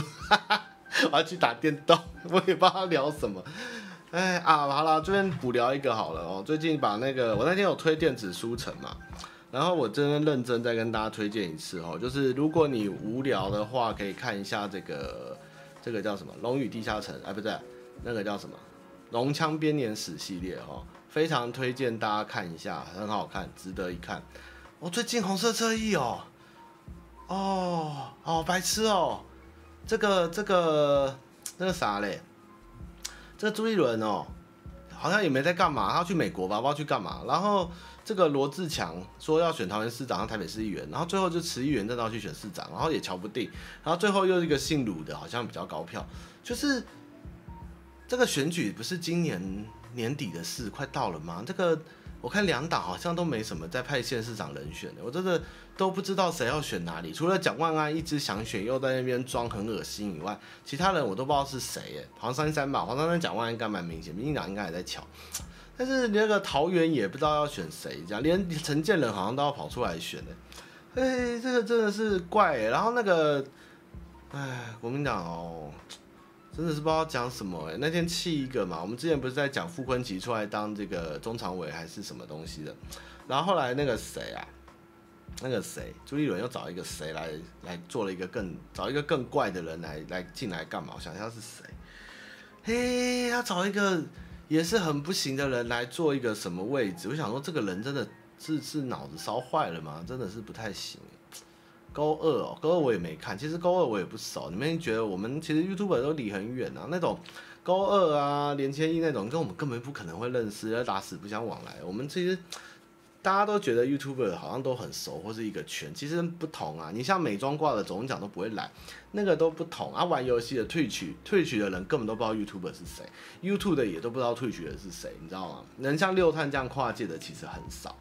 我要去打电动，我也不知道聊什么。哎啊，好了，这边补聊一个好了哦。最近把那个，我那天有推电子书城嘛。然后我真的认真再跟大家推荐一次哦，就是如果你无聊的话，可以看一下这个这个叫什么《龙与地下城》哎，不对，那个叫什么《龙枪编年史》系列哦，非常推荐大家看一下，很好看，值得一看。我、哦、最近红色车衣哦，哦哦白痴哦，这个这个那个啥嘞，这朱一伦哦，好像也没在干嘛，他要去美国吧，不知道去干嘛，然后。这个罗志强说要选桃园市长，和台北市议员，然后最后就辞议员，正道去选市长，然后也瞧不定，然后最后又一个姓鲁的，好像比较高票，就是这个选举不是今年年底的事，快到了吗？这个我看两党好像都没什么在派县市长人选的，我真的都不知道谁要选哪里，除了蒋万安一直想选，又在那边装很恶心以外，其他人我都不知道是谁耶。黄珊珊吧，黄珊珊蒋万安应该蛮明显，民进党应该也在瞧。但是那个桃园也不知道要选谁，这样连陈建仁好像都要跑出来选的，哎，这个真的是怪。然后那个，哎，国民党哦，真的是不知道讲什么哎。那天气一个嘛，我们之前不是在讲傅崐萁出来当这个中常委还是什么东西的，然后后来那个谁啊，那个谁，朱立伦又找一个谁来来做了一个更找一个更怪的人来来进来干嘛？我想一下是谁？嘿，他找一个也是很不行的人来做一个什么位置？我想说这个人真的是是脑子烧坏了吗？真的是不太行。高二哦，高二我也没看，其实高二我也不熟。你们觉得我们其实 YouTube 都离很远啊，那种高二啊、连千亿那种，跟我们根本不可能会认识，要打死不相往来。我们其实大家都觉得 YouTuber 好像都很熟，或是一个圈，其实不同啊。你像美妆挂的总讲都不会来，那个都不同啊。玩游戏的退取退取的人根本都不知道 YouTuber 是谁，YouTube 的也都不知道退取的是谁，你知道吗？能像六探这样跨界的其实很少。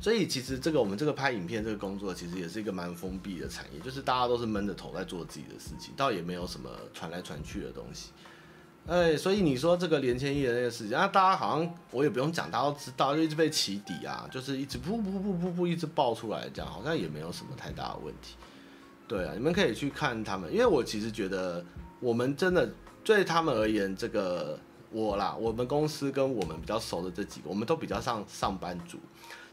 所以其实这个我们这个拍影片这个工作，其实也是一个蛮封闭的产业，就是大家都是闷着头在做自己的事情，倒也没有什么传来传去的东西。哎，所以你说这个连千亿的那个事情，啊，大家好像我也不用讲，大家都知道，就一直被起底啊，就是一直噗噗噗噗噗一直爆出来，这样好像也没有什么太大的问题。对啊，你们可以去看他们，因为我其实觉得我们真的对他们而言，这个我啦，我们公司跟我们比较熟的这几个，我们都比较像上班族。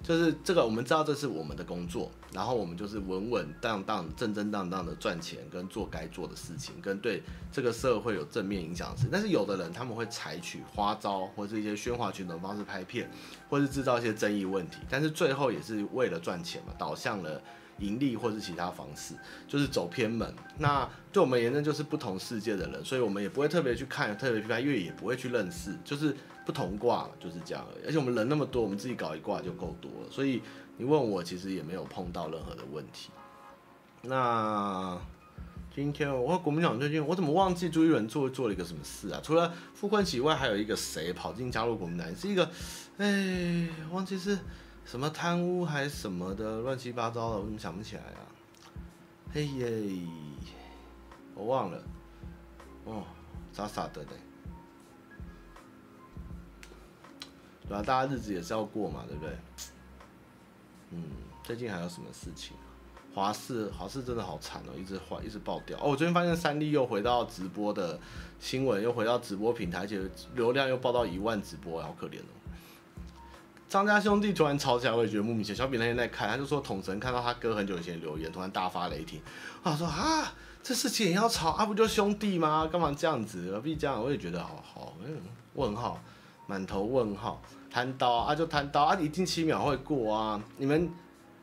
就是这个，我们知道这是我们的工作，然后我们就是稳稳当当、正正当当的赚钱，跟做该做的事情，跟对这个社会有正面影响是。但是有的人他们会采取花招，或是一些喧哗群众方式拍片，或是制造一些争议问题，但是最后也是为了赚钱嘛，导向了盈利或是其他方式，就是走偏门。那对我们而言，那就是不同世界的人，所以我们也不会特别去看，特别去拍，因为也不会去认识，就是。不同卦就是这样而已，而且我们人那么多，我们自己搞一卦就够多了。所以你问我，其实也没有碰到任何的问题。那今天我和国民党最近，我怎么忘记朱一伦做做了一个什么事啊？除了傅昆萁以外，还有一个谁跑进加入国民党？是一个，哎，忘记是什么贪污还什么的，乱七八糟的，我怎么想不起来啊？嘿耶，我忘了。哦，傻傻的嘞。对啊，大家日子也是要过嘛，对不对？嗯，最近还有什么事情？华视，华视真的好惨哦，一直坏，一直爆掉。哦，我最近发现三立又回到直播的新闻，又回到直播平台，而且流量又爆到一万直播，好可怜哦。张家兄弟突然吵起来，我也觉得莫名其妙。小比那天在看，他就说统神看到他哥很久以前留言，突然大发雷霆。啊，说啊，这事情也要吵啊？不就兄弟吗？干嘛这样子？何必这样？我也觉得好好，嗯，问号。满头问号，贪刀啊就贪刀啊，一定七秒会过啊！你们，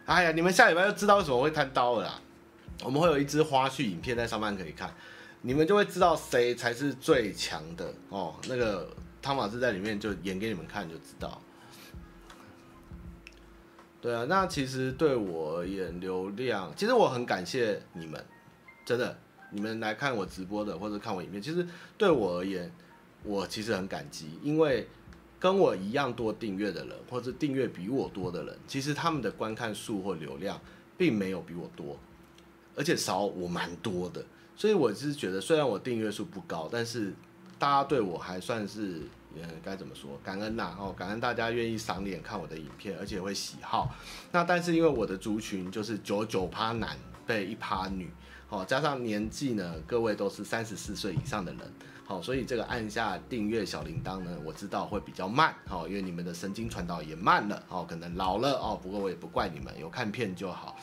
哎呀，你们下礼拜就知道为什么会贪刀了啦。我们会有一支花絮影片在上班可以看，你们就会知道谁才是最强的哦。那个汤马斯在里面就演给你们看就知道。对啊，那其实对我而言，流量其实我很感谢你们，真的，你们来看我直播的或者看我影片，其实对我而言。我其实很感激，因为跟我一样多订阅的人，或者订阅比我多的人，其实他们的观看数或流量并没有比我多，而且少我蛮多的。所以我是觉得，虽然我订阅数不高，但是大家对我还算是，嗯，该怎么说，感恩呐，哦，感恩大家愿意赏脸看我的影片，而且会喜好。那但是因为我的族群就是九九趴男被一趴女，哦，加上年纪呢，各位都是三十四岁以上的人。好，所以这个按下订阅小铃铛呢，我知道会比较慢，好，因为你们的神经传导也慢了，哦，可能老了哦，不过我也不怪你们，有看片就好，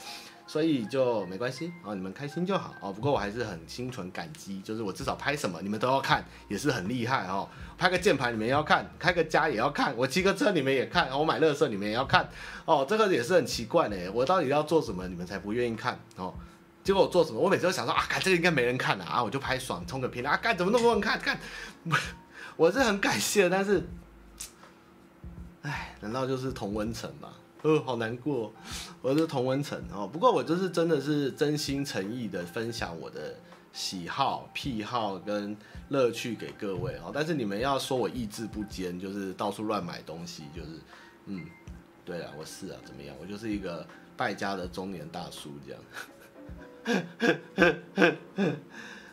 所以就没关系，哦，你们开心就好，哦，不过我还是很心存感激，就是我至少拍什么你们都要看，也是很厉害哦，拍个键盘你们要看，开个家也要看，我骑个车你们也看，我买乐色你们也要看，哦，这个也是很奇怪的，我到底要做什么你们才不愿意看，哦。结果我做什么？我每次都想说啊，看这个应该没人看啊，我就拍爽充个屏啊，干怎么那么多人看？看，我是很感谢，但是，哎，难道就是同温层吗？呃，好难过，我是童文成哦。不过我就是真的是真心诚意的分享我的喜好、癖好跟乐趣给各位哦。但是你们要说我意志不坚，就是到处乱买东西，就是嗯，对啊，我是啊，怎么样？我就是一个败家的中年大叔这样。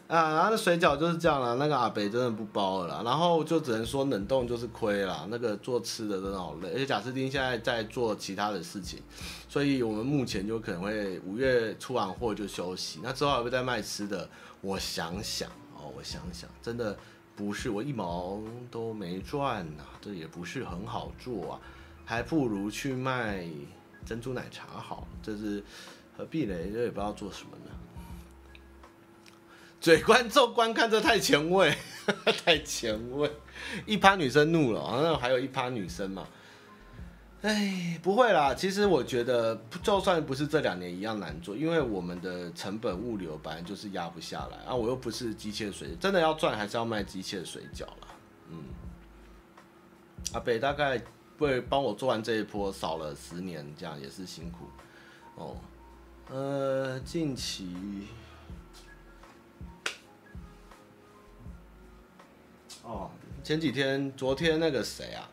啊，然后那水饺就是这样了，那个阿北真的不包了，然后就只能说冷冻就是亏了，那个做吃的真的好累，而且贾斯汀现在在做其他的事情，所以我们目前就可能会五月出完货就休息，那之后还会再卖吃的，我想想哦，我想想，真的不是我一毛都没赚呐，这也不是很好做啊，还不如去卖珍珠奶茶好，这是何必呢？这也不知道做什么呢。嘴观众观看这太前卫，太前卫，一趴女生怒了，好像还有一趴女生嘛。哎，不会啦，其实我觉得就算不是这两年一样难做，因为我们的成本物流本来就是压不下来啊。我又不是机械水，真的要赚还是要卖机械水饺啦。嗯，阿北大概会帮我做完这一波，少了十年，这样也是辛苦哦。呃，近期。哦，前几天，昨天那个谁啊，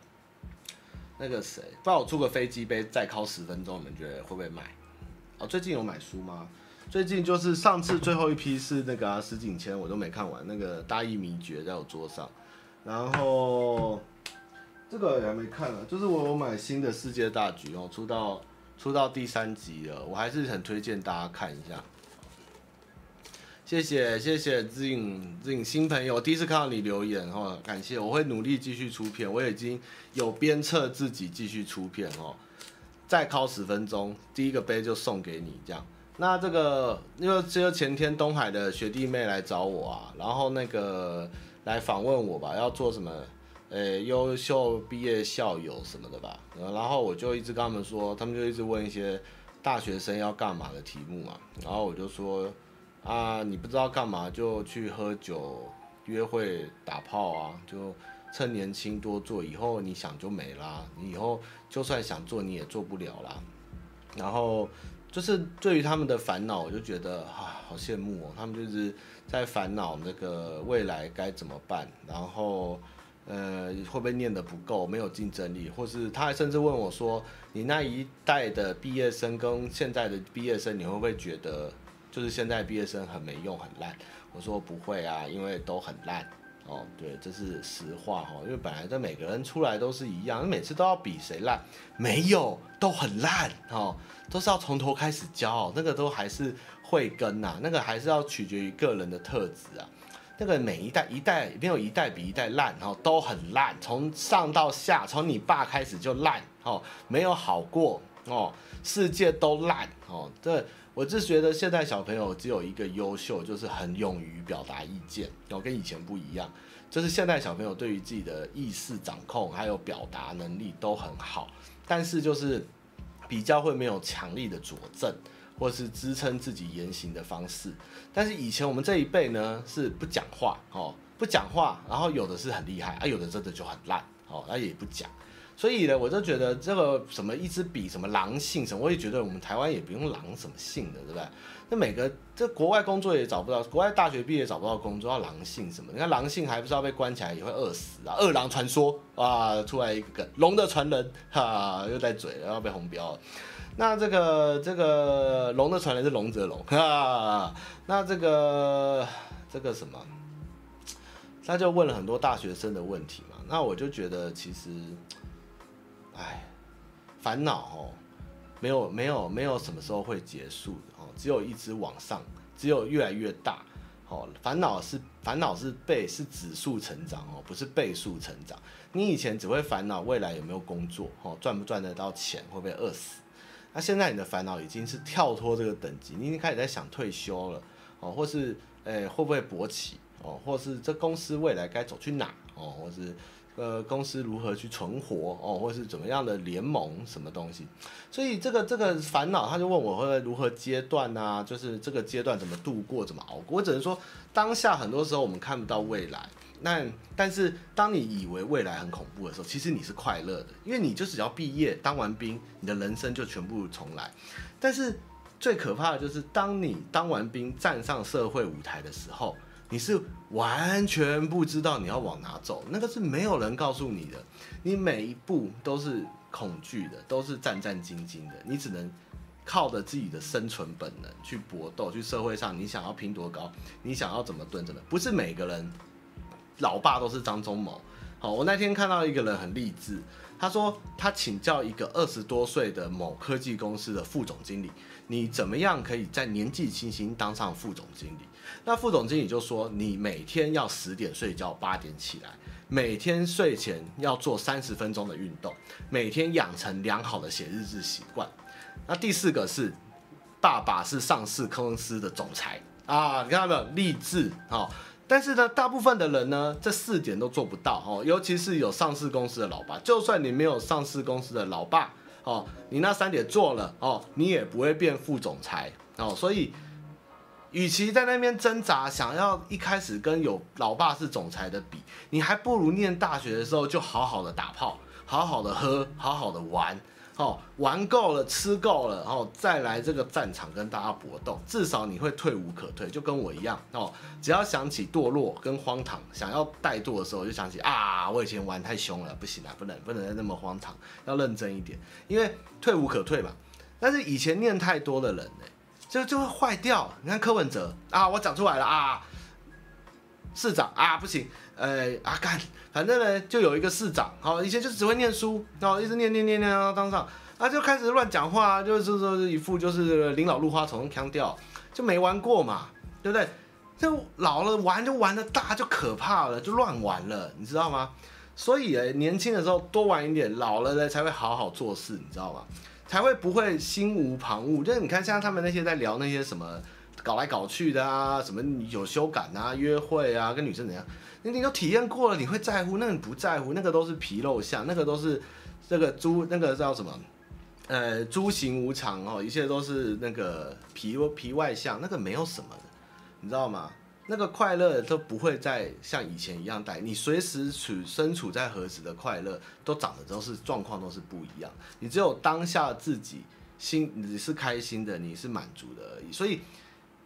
那个谁，帮我出个飞机杯，再考十分钟，你们觉得会不会买？哦，最近有买书吗？最近就是上次最后一批是那个、啊、石井谦，我都没看完，那个《大义秘诀》在我桌上，然后这个也还没看呢，就是我有买新的世界大局哦，出到出到第三集了，我还是很推荐大家看一下。谢谢谢谢 Zing Zing 新朋友，第一次看到你留言哦，感谢，我会努力继续出片，我已经有鞭策自己继续出片哦，再考十分钟，第一个杯就送给你这样。那这个因为只有前天东海的学弟妹来找我啊，然后那个来访问我吧，要做什么？呃，优秀毕业校友什么的吧。然后我就一直跟他们说，他们就一直问一些大学生要干嘛的题目嘛，然后我就说。啊，你不知道干嘛就去喝酒、约会、打炮啊，就趁年轻多做，以后你想就没啦。你以后就算想做，你也做不了啦。然后就是对于他们的烦恼，我就觉得啊，好羡慕哦。他们就是在烦恼那个未来该怎么办，然后呃，会不会念得不够，没有竞争力，或是他还甚至问我说，你那一代的毕业生跟现在的毕业生，你会不会觉得？就是现在毕业生很没用很烂，我说不会啊，因为都很烂。哦，对，这是实话哈，因为本来这每个人出来都是一样，每次都要比谁烂，没有都很烂哦，都是要从头开始教，那个都还是会跟呐，那个还是要取决于个人的特质啊，那个每一代一代没有一代比一代烂哦，都很烂，从上到下，从你爸开始就烂哦，没有好过哦，世界都烂哦，这。我是觉得现在小朋友只有一个优秀，就是很勇于表达意见，哦，跟以前不一样。就是现在小朋友对于自己的意识掌控还有表达能力都很好，但是就是比较会没有强力的佐证或是支撑自己言行的方式。但是以前我们这一辈呢是不讲话哦，不讲话，然后有的是很厉害啊，有的真的就很烂哦，那也不讲。所以呢，我就觉得这个什么一支笔什么狼性什么，我也觉得我们台湾也不用狼什么性的，对不对？那每个这国外工作也找不到，国外大学毕业找不到工作，要狼性什么？你看狼性还不是要被关起来也会饿死啊？饿狼传说啊，出来一个梗，龙的传人哈，又在嘴了，要被红标了。那这个这个龙的传人是龙泽龙哈，那这个这个什么，他就问了很多大学生的问题嘛，那我就觉得其实。哎，烦恼哦，没有没有没有什么时候会结束的哦，只有一直往上，只有越来越大。哦，烦恼是烦恼是倍是指数成长哦，不是倍数成长。你以前只会烦恼未来有没有工作哦，赚不赚得到钱，会不会饿死？那现在你的烦恼已经是跳脱这个等级，你已经开始在想退休了哦，或是诶会不会勃起哦，或是这公司未来该走去哪哦，或是。呃，公司如何去存活哦，或是怎么样的联盟什么东西？所以这个这个烦恼，他就问我会如何阶段啊，就是这个阶段怎么度过，怎么熬过？我只能说，当下很多时候我们看不到未来，那但是当你以为未来很恐怖的时候，其实你是快乐的，因为你就只要毕业当完兵，你的人生就全部重来。但是最可怕的就是当你当完兵站上社会舞台的时候。你是完全不知道你要往哪走，那个是没有人告诉你的，你每一步都是恐惧的，都是战战兢兢的，你只能靠着自己的生存本能去搏斗，去社会上你想要拼多高，你想要怎么蹲，怎么不是每个人，老爸都是张忠谋。好，我那天看到一个人很励志，他说他请教一个二十多岁的某科技公司的副总经理。你怎么样可以在年纪轻轻当上副总经理？那副总经理就说，你每天要十点睡觉，八点起来，每天睡前要做三十分钟的运动，每天养成良好的写日志习惯。那第四个是，爸爸是上市公司的总裁啊，你看到没有？励志啊！但是呢，大部分的人呢，这四点都做不到哦，尤其是有上市公司的老爸。就算你没有上市公司的老爸哦，你那三点做了哦，你也不会变副总裁哦。所以，与其在那边挣扎，想要一开始跟有老爸是总裁的比，你还不如念大学的时候就好好的打炮，好好的喝，好好的玩。哦，玩够了，吃够了，然后再来这个战场跟大家搏斗，至少你会退无可退，就跟我一样哦。只要想起堕落跟荒唐，想要怠惰的时候，就想起啊，我以前玩太凶了，不行了，不能不能再那么荒唐，要认真一点，因为退无可退嘛。但是以前念太多的人呢，就就会坏掉。你看柯文哲啊，我讲出来了啊，市长啊，不行。呃，阿、啊、干，反正呢，就有一个市长，好、以前就只会念书，然、哦、后一直念念念念，到当上，啊，就开始乱讲话，就是说一副就是领导入花丛腔调，就没玩过嘛，对不对？就老了玩就玩的大就可怕了，就乱玩了，你知道吗？所以诶，年轻的时候多玩一点，老了呢才会好好做事，你知道吗？才会不会心无旁骛。就是你看，像他们那些在聊那些什么搞来搞去的啊，什么有修改啊，约会啊，跟女生怎样？你你都体验过了，你会在乎？那你不在乎，那个都是皮肉相，那个都是这个猪，那个叫什么？呃，诸行无常哦，一切都是那个皮皮外相，那个没有什么的，你知道吗？那个快乐都不会再像以前一样带你，随时处身处在何时的快乐，都长得都是状况都是不一样。你只有当下自己心你是开心的，你是满足的而已，所以。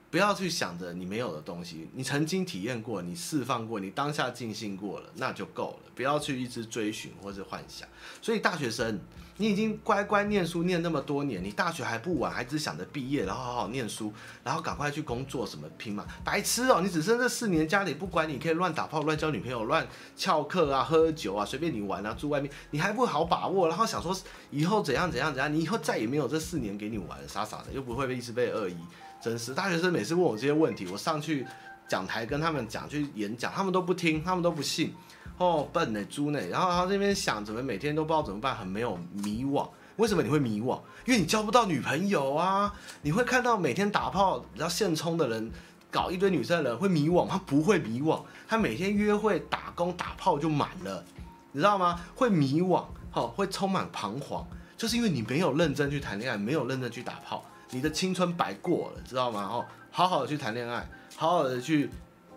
不要去想着你没有的东西，你曾经体验过，你释放过，你当下尽兴过了，那就够了。不要去一直追寻或是幻想。所以大学生，你已经乖乖念书念那么多年，你大学还不晚，还只想着毕业，然后好好念书，然后赶快去工作，什么拼嘛？白痴哦！你只剩这四年，家里不管你，可以乱打炮、乱交女朋友、乱翘课啊、喝酒啊，随便你玩啊，住外面，你还不好把握，然后想说以后怎样怎样怎样，你以后再也没有这四年给你玩，傻傻的，又不会被一直被恶意。真是大学生每次问我这些问题，我上去讲台跟他们讲，去演讲，他们都不听，他们都不信。哦，笨呢，猪呢，然后他这边想怎么每天都不知道怎么办，很没有迷惘。为什么你会迷惘？因为你交不到女朋友啊！你会看到每天打炮然后现充的人，搞一堆女生的人会迷惘，他不会迷惘，他每天约会打工打炮就满了，你知道吗？会迷惘，哦，会充满彷徨，就是因为你没有认真去谈恋爱，没有认真去打炮。你的青春白过了，知道吗？哦，好好的去谈恋爱，好好的去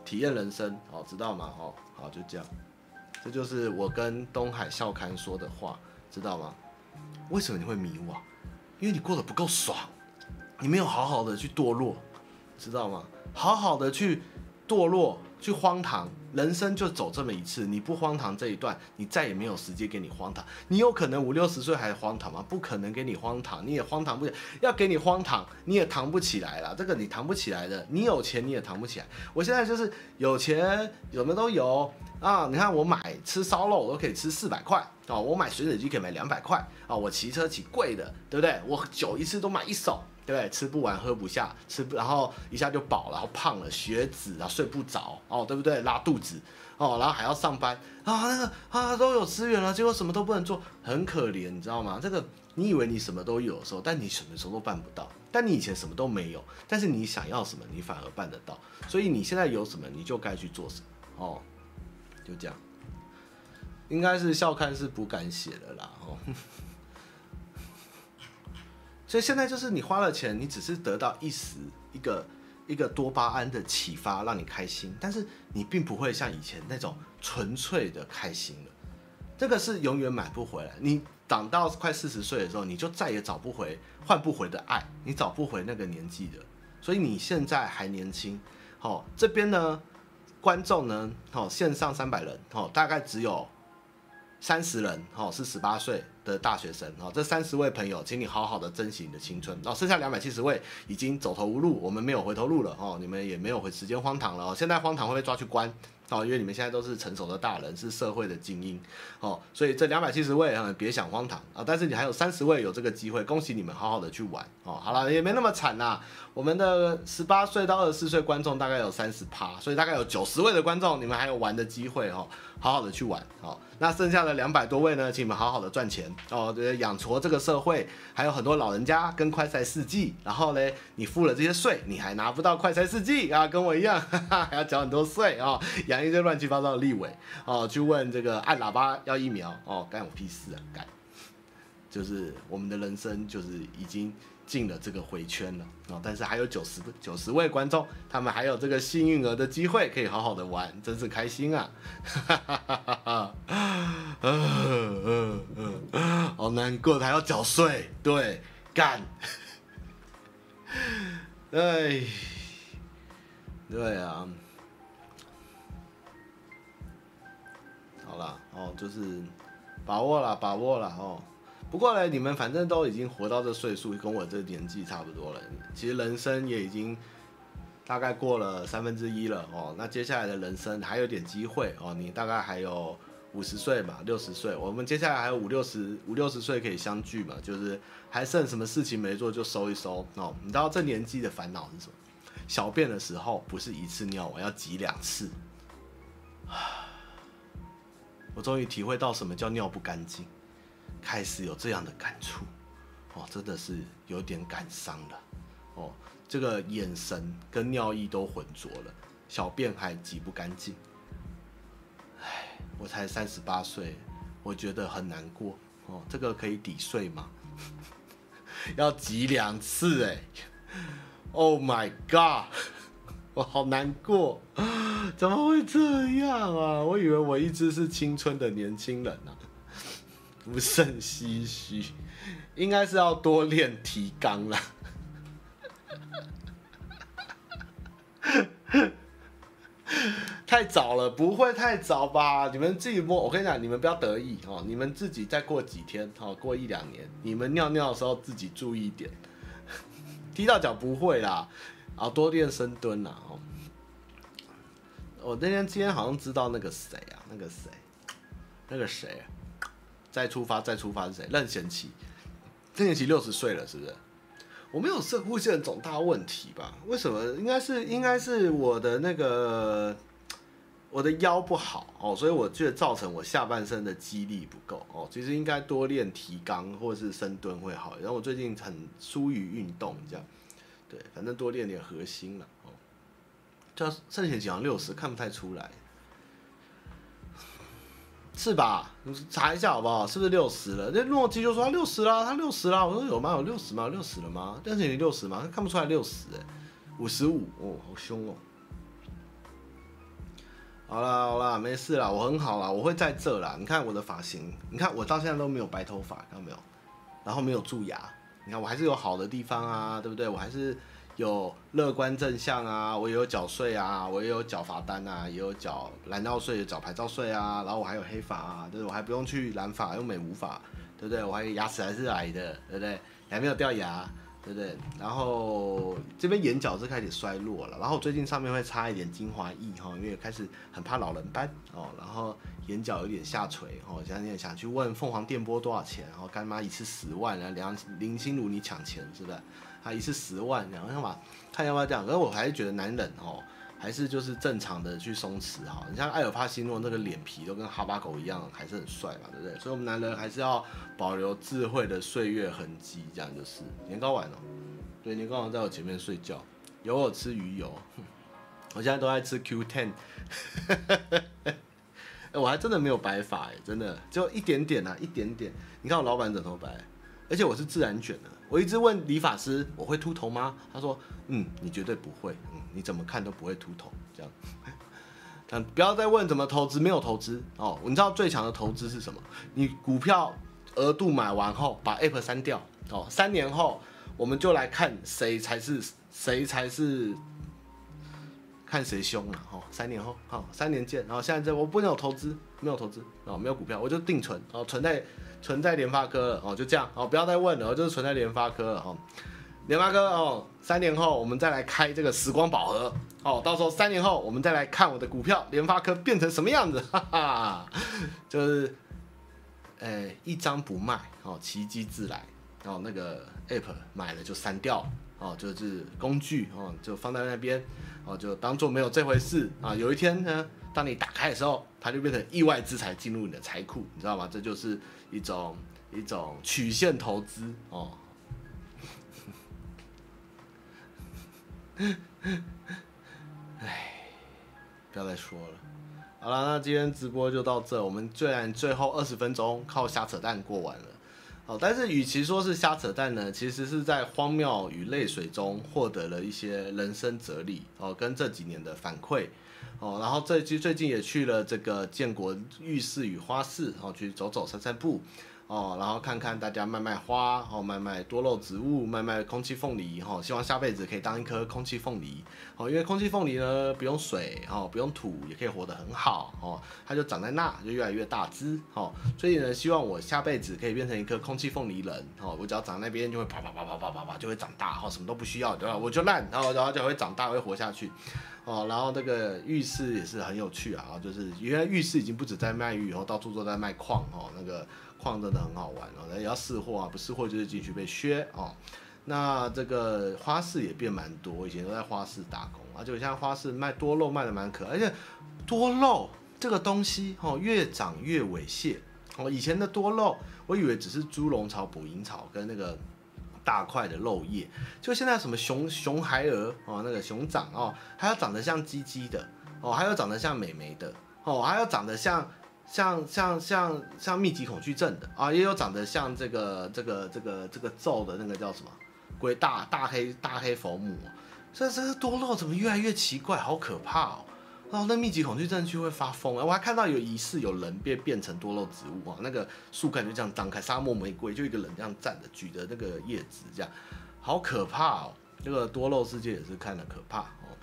体验人生，哦，知道吗？哦，好，就这样，这就是我跟东海校刊说的话，知道吗？为什么你会迷惘？因为你过得不够爽，你没有好好的去堕落，知道吗？好好的去堕落，去荒唐。人生就走这么一次，你不荒唐这一段，你再也没有时间给你荒唐。你有可能五六十岁还荒唐吗？不可能给你荒唐，你也荒唐不了。要给你荒唐，你也唐不起来了。这个你唐不起来的。你有钱你也唐不起来。我现在就是有钱，什么都有啊。你看我买吃烧肉我都可以吃四百块啊，我买水水机可以买两百块啊，我骑车骑贵的，对不对？我酒一次都买一手。对，吃不完喝不下，吃不然后一下就饱了，然后胖了，血脂啊，睡不着哦，对不对？拉肚子哦，然后还要上班啊，那个啊都有资源了，结果什么都不能做，很可怜，你知道吗？这个你以为你什么都有的时候，但你什么时候都办不到。但你以前什么都没有，但是你想要什么，你反而办得到。所以你现在有什么，你就该去做什么哦，就这样。应该是校刊是不敢写的啦，哦。所以现在就是你花了钱，你只是得到一时一个一个多巴胺的启发，让你开心，但是你并不会像以前那种纯粹的开心了。这个是永远买不回来。你长到快四十岁的时候，你就再也找不回、换不回的爱，你找不回那个年纪的。所以你现在还年轻，好，这边呢，观众呢，好，线上三百人，好，大概只有三十人，好，是十八岁。的大学生啊，这三十位朋友，请你好好的珍惜你的青春。哦，剩下两百七十位已经走投无路，我们没有回头路了哦，你们也没有回时间荒唐了哦。现在荒唐会被抓去关，哦，因为你们现在都是成熟的大人，是社会的精英哦，所以这两百七十位啊，别想荒唐啊！但是你还有三十位有这个机会，恭喜你们，好好的去玩哦。好了，也没那么惨呐。我们的十八岁到二十四岁观众大概有三十趴，所以大概有九十位的观众，你们还有玩的机会哦，好好的去玩哦。那剩下的两百多位呢，请你们好好的赚钱。哦，对，养活这个社会，还有很多老人家跟快筛试剂，然后呢，你付了这些税，你还拿不到快筛试剂啊，跟我一样，哈哈，还要缴很多税啊，养一些乱七八糟的立委。哦，去问这个按喇叭要疫苗哦，干我屁事啊，干，就是我们的人生就是已经。进了这个回圈了啊！但是还有九十九十位观众，他们还有这个幸运儿的机会，可以好好的玩，真是开心啊！哈哈哈哈哈！嗯嗯嗯，好难过，还要缴税，对，干，哎，对啊，好了哦，就是把握了，把握了哦。不过呢，你们反正都已经活到这岁数，跟我这年纪差不多了。其实人生也已经大概过了三分之一了哦。那接下来的人生还有点机会哦。你大概还有五十岁嘛，六十岁，我们接下来还有五六十五六十岁可以相聚嘛。就是还剩什么事情没做就收一收哦。你知道这年纪的烦恼是什么？小便的时候不是一次尿完要挤两次。我终于体会到什么叫尿不干净。开始有这样的感触，哦，真的是有点感伤了，哦，这个眼神跟尿意都浑浊了，小便还挤不干净，唉，我才三十八岁，我觉得很难过，哦，这个可以抵税吗？要挤两次哎，Oh my god，我好难过，怎么会这样啊？我以为我一直是青春的年轻人呢、啊。不胜唏嘘，应该是要多练提肛了。太早了，不会太早吧？你们自己摸，我跟你讲，你们不要得意哦。你们自己再过几天哦，过一两年，你们尿尿的时候自己注意一点，踢到脚不会啦。啊多练深蹲啦。哦。我那天今天好像知道那个谁啊，那个谁，那个谁。再出发，再出发是谁？任贤齐，任贤齐六十岁了，是不是？我没有摄护腺肿大问题吧？为什么？应该是，应该是我的那个我的腰不好哦，所以我觉得造成我下半身的肌力不够哦。其实应该多练提肛或者是深蹲会好。然后我最近很疏于运动，这样对，反正多练点核心了哦。叫任贤齐好像六十，看不太出来。是吧？你查一下好不好？是不是六十了？那诺基就说他六十啦，他六十啦。我说有吗？有六十吗？六十了吗？但是你六十吗？他看不出来六十哎，五十五哦，好凶哦。好啦好啦，没事啦，我很好啦，我会在这啦。你看我的发型，你看我到现在都没有白头发，看到没有？然后没有蛀牙，你看我还是有好的地方啊，对不对？我还是。有乐观正向啊，我也有缴税啊，我也有缴罚单啊，也有缴蓝道税、缴牌照税啊，然后我还有黑法啊，对不对？我还不用去染发，用美无法，对不对？我还牙齿还是矮的，对不对？还没有掉牙，对不对？然后这边眼角是开始衰弱了，然后最近上面会擦一点精华液哈，因为开始很怕老人斑哦，然后眼角有点下垂哦，想你也想去问凤凰电波多少钱，然后干妈一次十万，然后梁林心如你抢钱是不是？他一次十万，然后要嘛看要不要这样，可是我还是觉得男人哦，还是就是正常的去松弛哈。你像艾尔帕西诺那个脸皮都跟哈巴狗一样，还是很帅嘛，对不对？所以我们男人还是要保留智慧的岁月痕迹，这样就是。年糕碗哦，对，年糕碗在我前面睡觉，有我吃鱼油，我现在都在吃 Q10，我还真的没有白发哎，真的就一点点啊，一点点。你看我老板枕头白，而且我是自然卷的。我一直问理发师，我会秃头吗？他说，嗯，你绝对不会，嗯，你怎么看都不会秃头，这样。但不要再问怎么投资，没有投资哦。你知道最强的投资是什么？你股票额度买完后，把 app 删掉哦。三年后，我们就来看谁才是谁才是看谁凶了哦。三年后，好，三年见。然后现在这我不能有投资，没有投资哦，没有股票，我就定存哦，存在。存在联发科了哦，就这样哦，不要再问了，就是存在联发科了哦。联发科哦，三年后我们再来开这个时光宝盒哦，到时候三年后我们再来看我的股票联发科变成什么样子，哈哈，就是，哎，一张不卖哦，奇迹自来哦，那个 app 买了就删掉哦，就是工具哦，就放在那边哦，就当做没有这回事啊。有一天呢，当你打开的时候，它就变成意外之财进入你的财库，你知道吗？这就是一种一种曲线投资哦。哎，不要再说了。好了，那今天直播就到这。我们虽然最后二十分钟靠瞎扯淡过完了，哦，但是与其说是瞎扯淡呢，其实是在荒谬与泪水中获得了一些人生哲理哦，跟这几年的反馈哦。然后最近最近也去了这个建国浴室与花市，哦，去走走散散步。哦，然后看看大家卖卖花，哦，卖卖多肉植物，卖卖空气凤梨，哈、希望下辈子可以当一颗空气凤梨，哦，因为空气凤梨呢不用水，哦，不用土，也可以活得很好，哦，它就长在那，就越来越大枝，哦，所以呢，希望我下辈子可以变成一颗空气凤梨人，哦，我只要长在那边就会啪啪啪啪啪啪啪就会长大，哦，什么都不需要，对吧？我就烂，然后然后就会长大，会活下去，哦，然后那个浴室也是很有趣啊，就是原来浴室已经不止在卖浴，以后到处都在卖矿，哦，那个。矿真的很好玩哦，那也要试货啊，不试货就是进去被削哦。那这个花市也变蛮多，以前都在花市打工，而且现在花市卖多肉卖的蛮可爱，而且多肉这个东西哦越长越猥亵哦。以前的多肉我以为只是猪笼草、捕蝇草跟那个大块的肉叶，就现在什么熊熊孩儿哦，那个熊掌哦，还要长得像鸡鸡的哦，还有长得像美眉的哦，还有长得像。像像像像密集恐惧症的啊，也有长得像这个这个这个这个咒的那个叫什么鬼大大黑大黑佛母，这这个多肉怎么越来越奇怪，好可怕哦！然后那密集恐惧症就会发疯，我还看到有疑似有人变变成多肉植物啊，那个树干就这样张开，沙漠玫瑰就一个人这样站着举着那个叶子这样，好可怕哦！这个多肉世界也是看的可怕哦。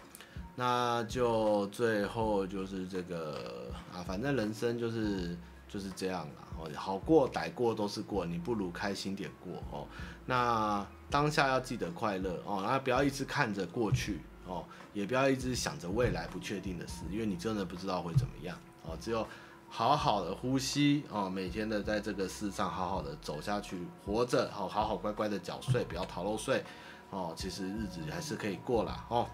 那就最后就是这个啊，反正人生就是就是这样了哦，好过歹过都是过，你不如开心点过哦。那当下要记得快乐哦，然后不要一直看着过去哦，也不要一直想着未来不确定的事，因为你真的不知道会怎么样哦。只有好好的呼吸哦，每天的在这个世上好好的走下去，活着哦，好好乖乖的缴税，不要逃漏税哦，其实日子还是可以过啦哦。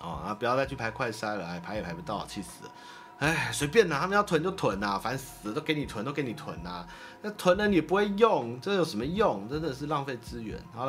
哦啊！不要再去排快筛了，哎，排也排不到，气死了！哎，随便啦，他们要囤就囤呐，烦死了，都给你囤，都给你囤呐。那囤了你不会用，这有什么用？真的是浪费资源。好了。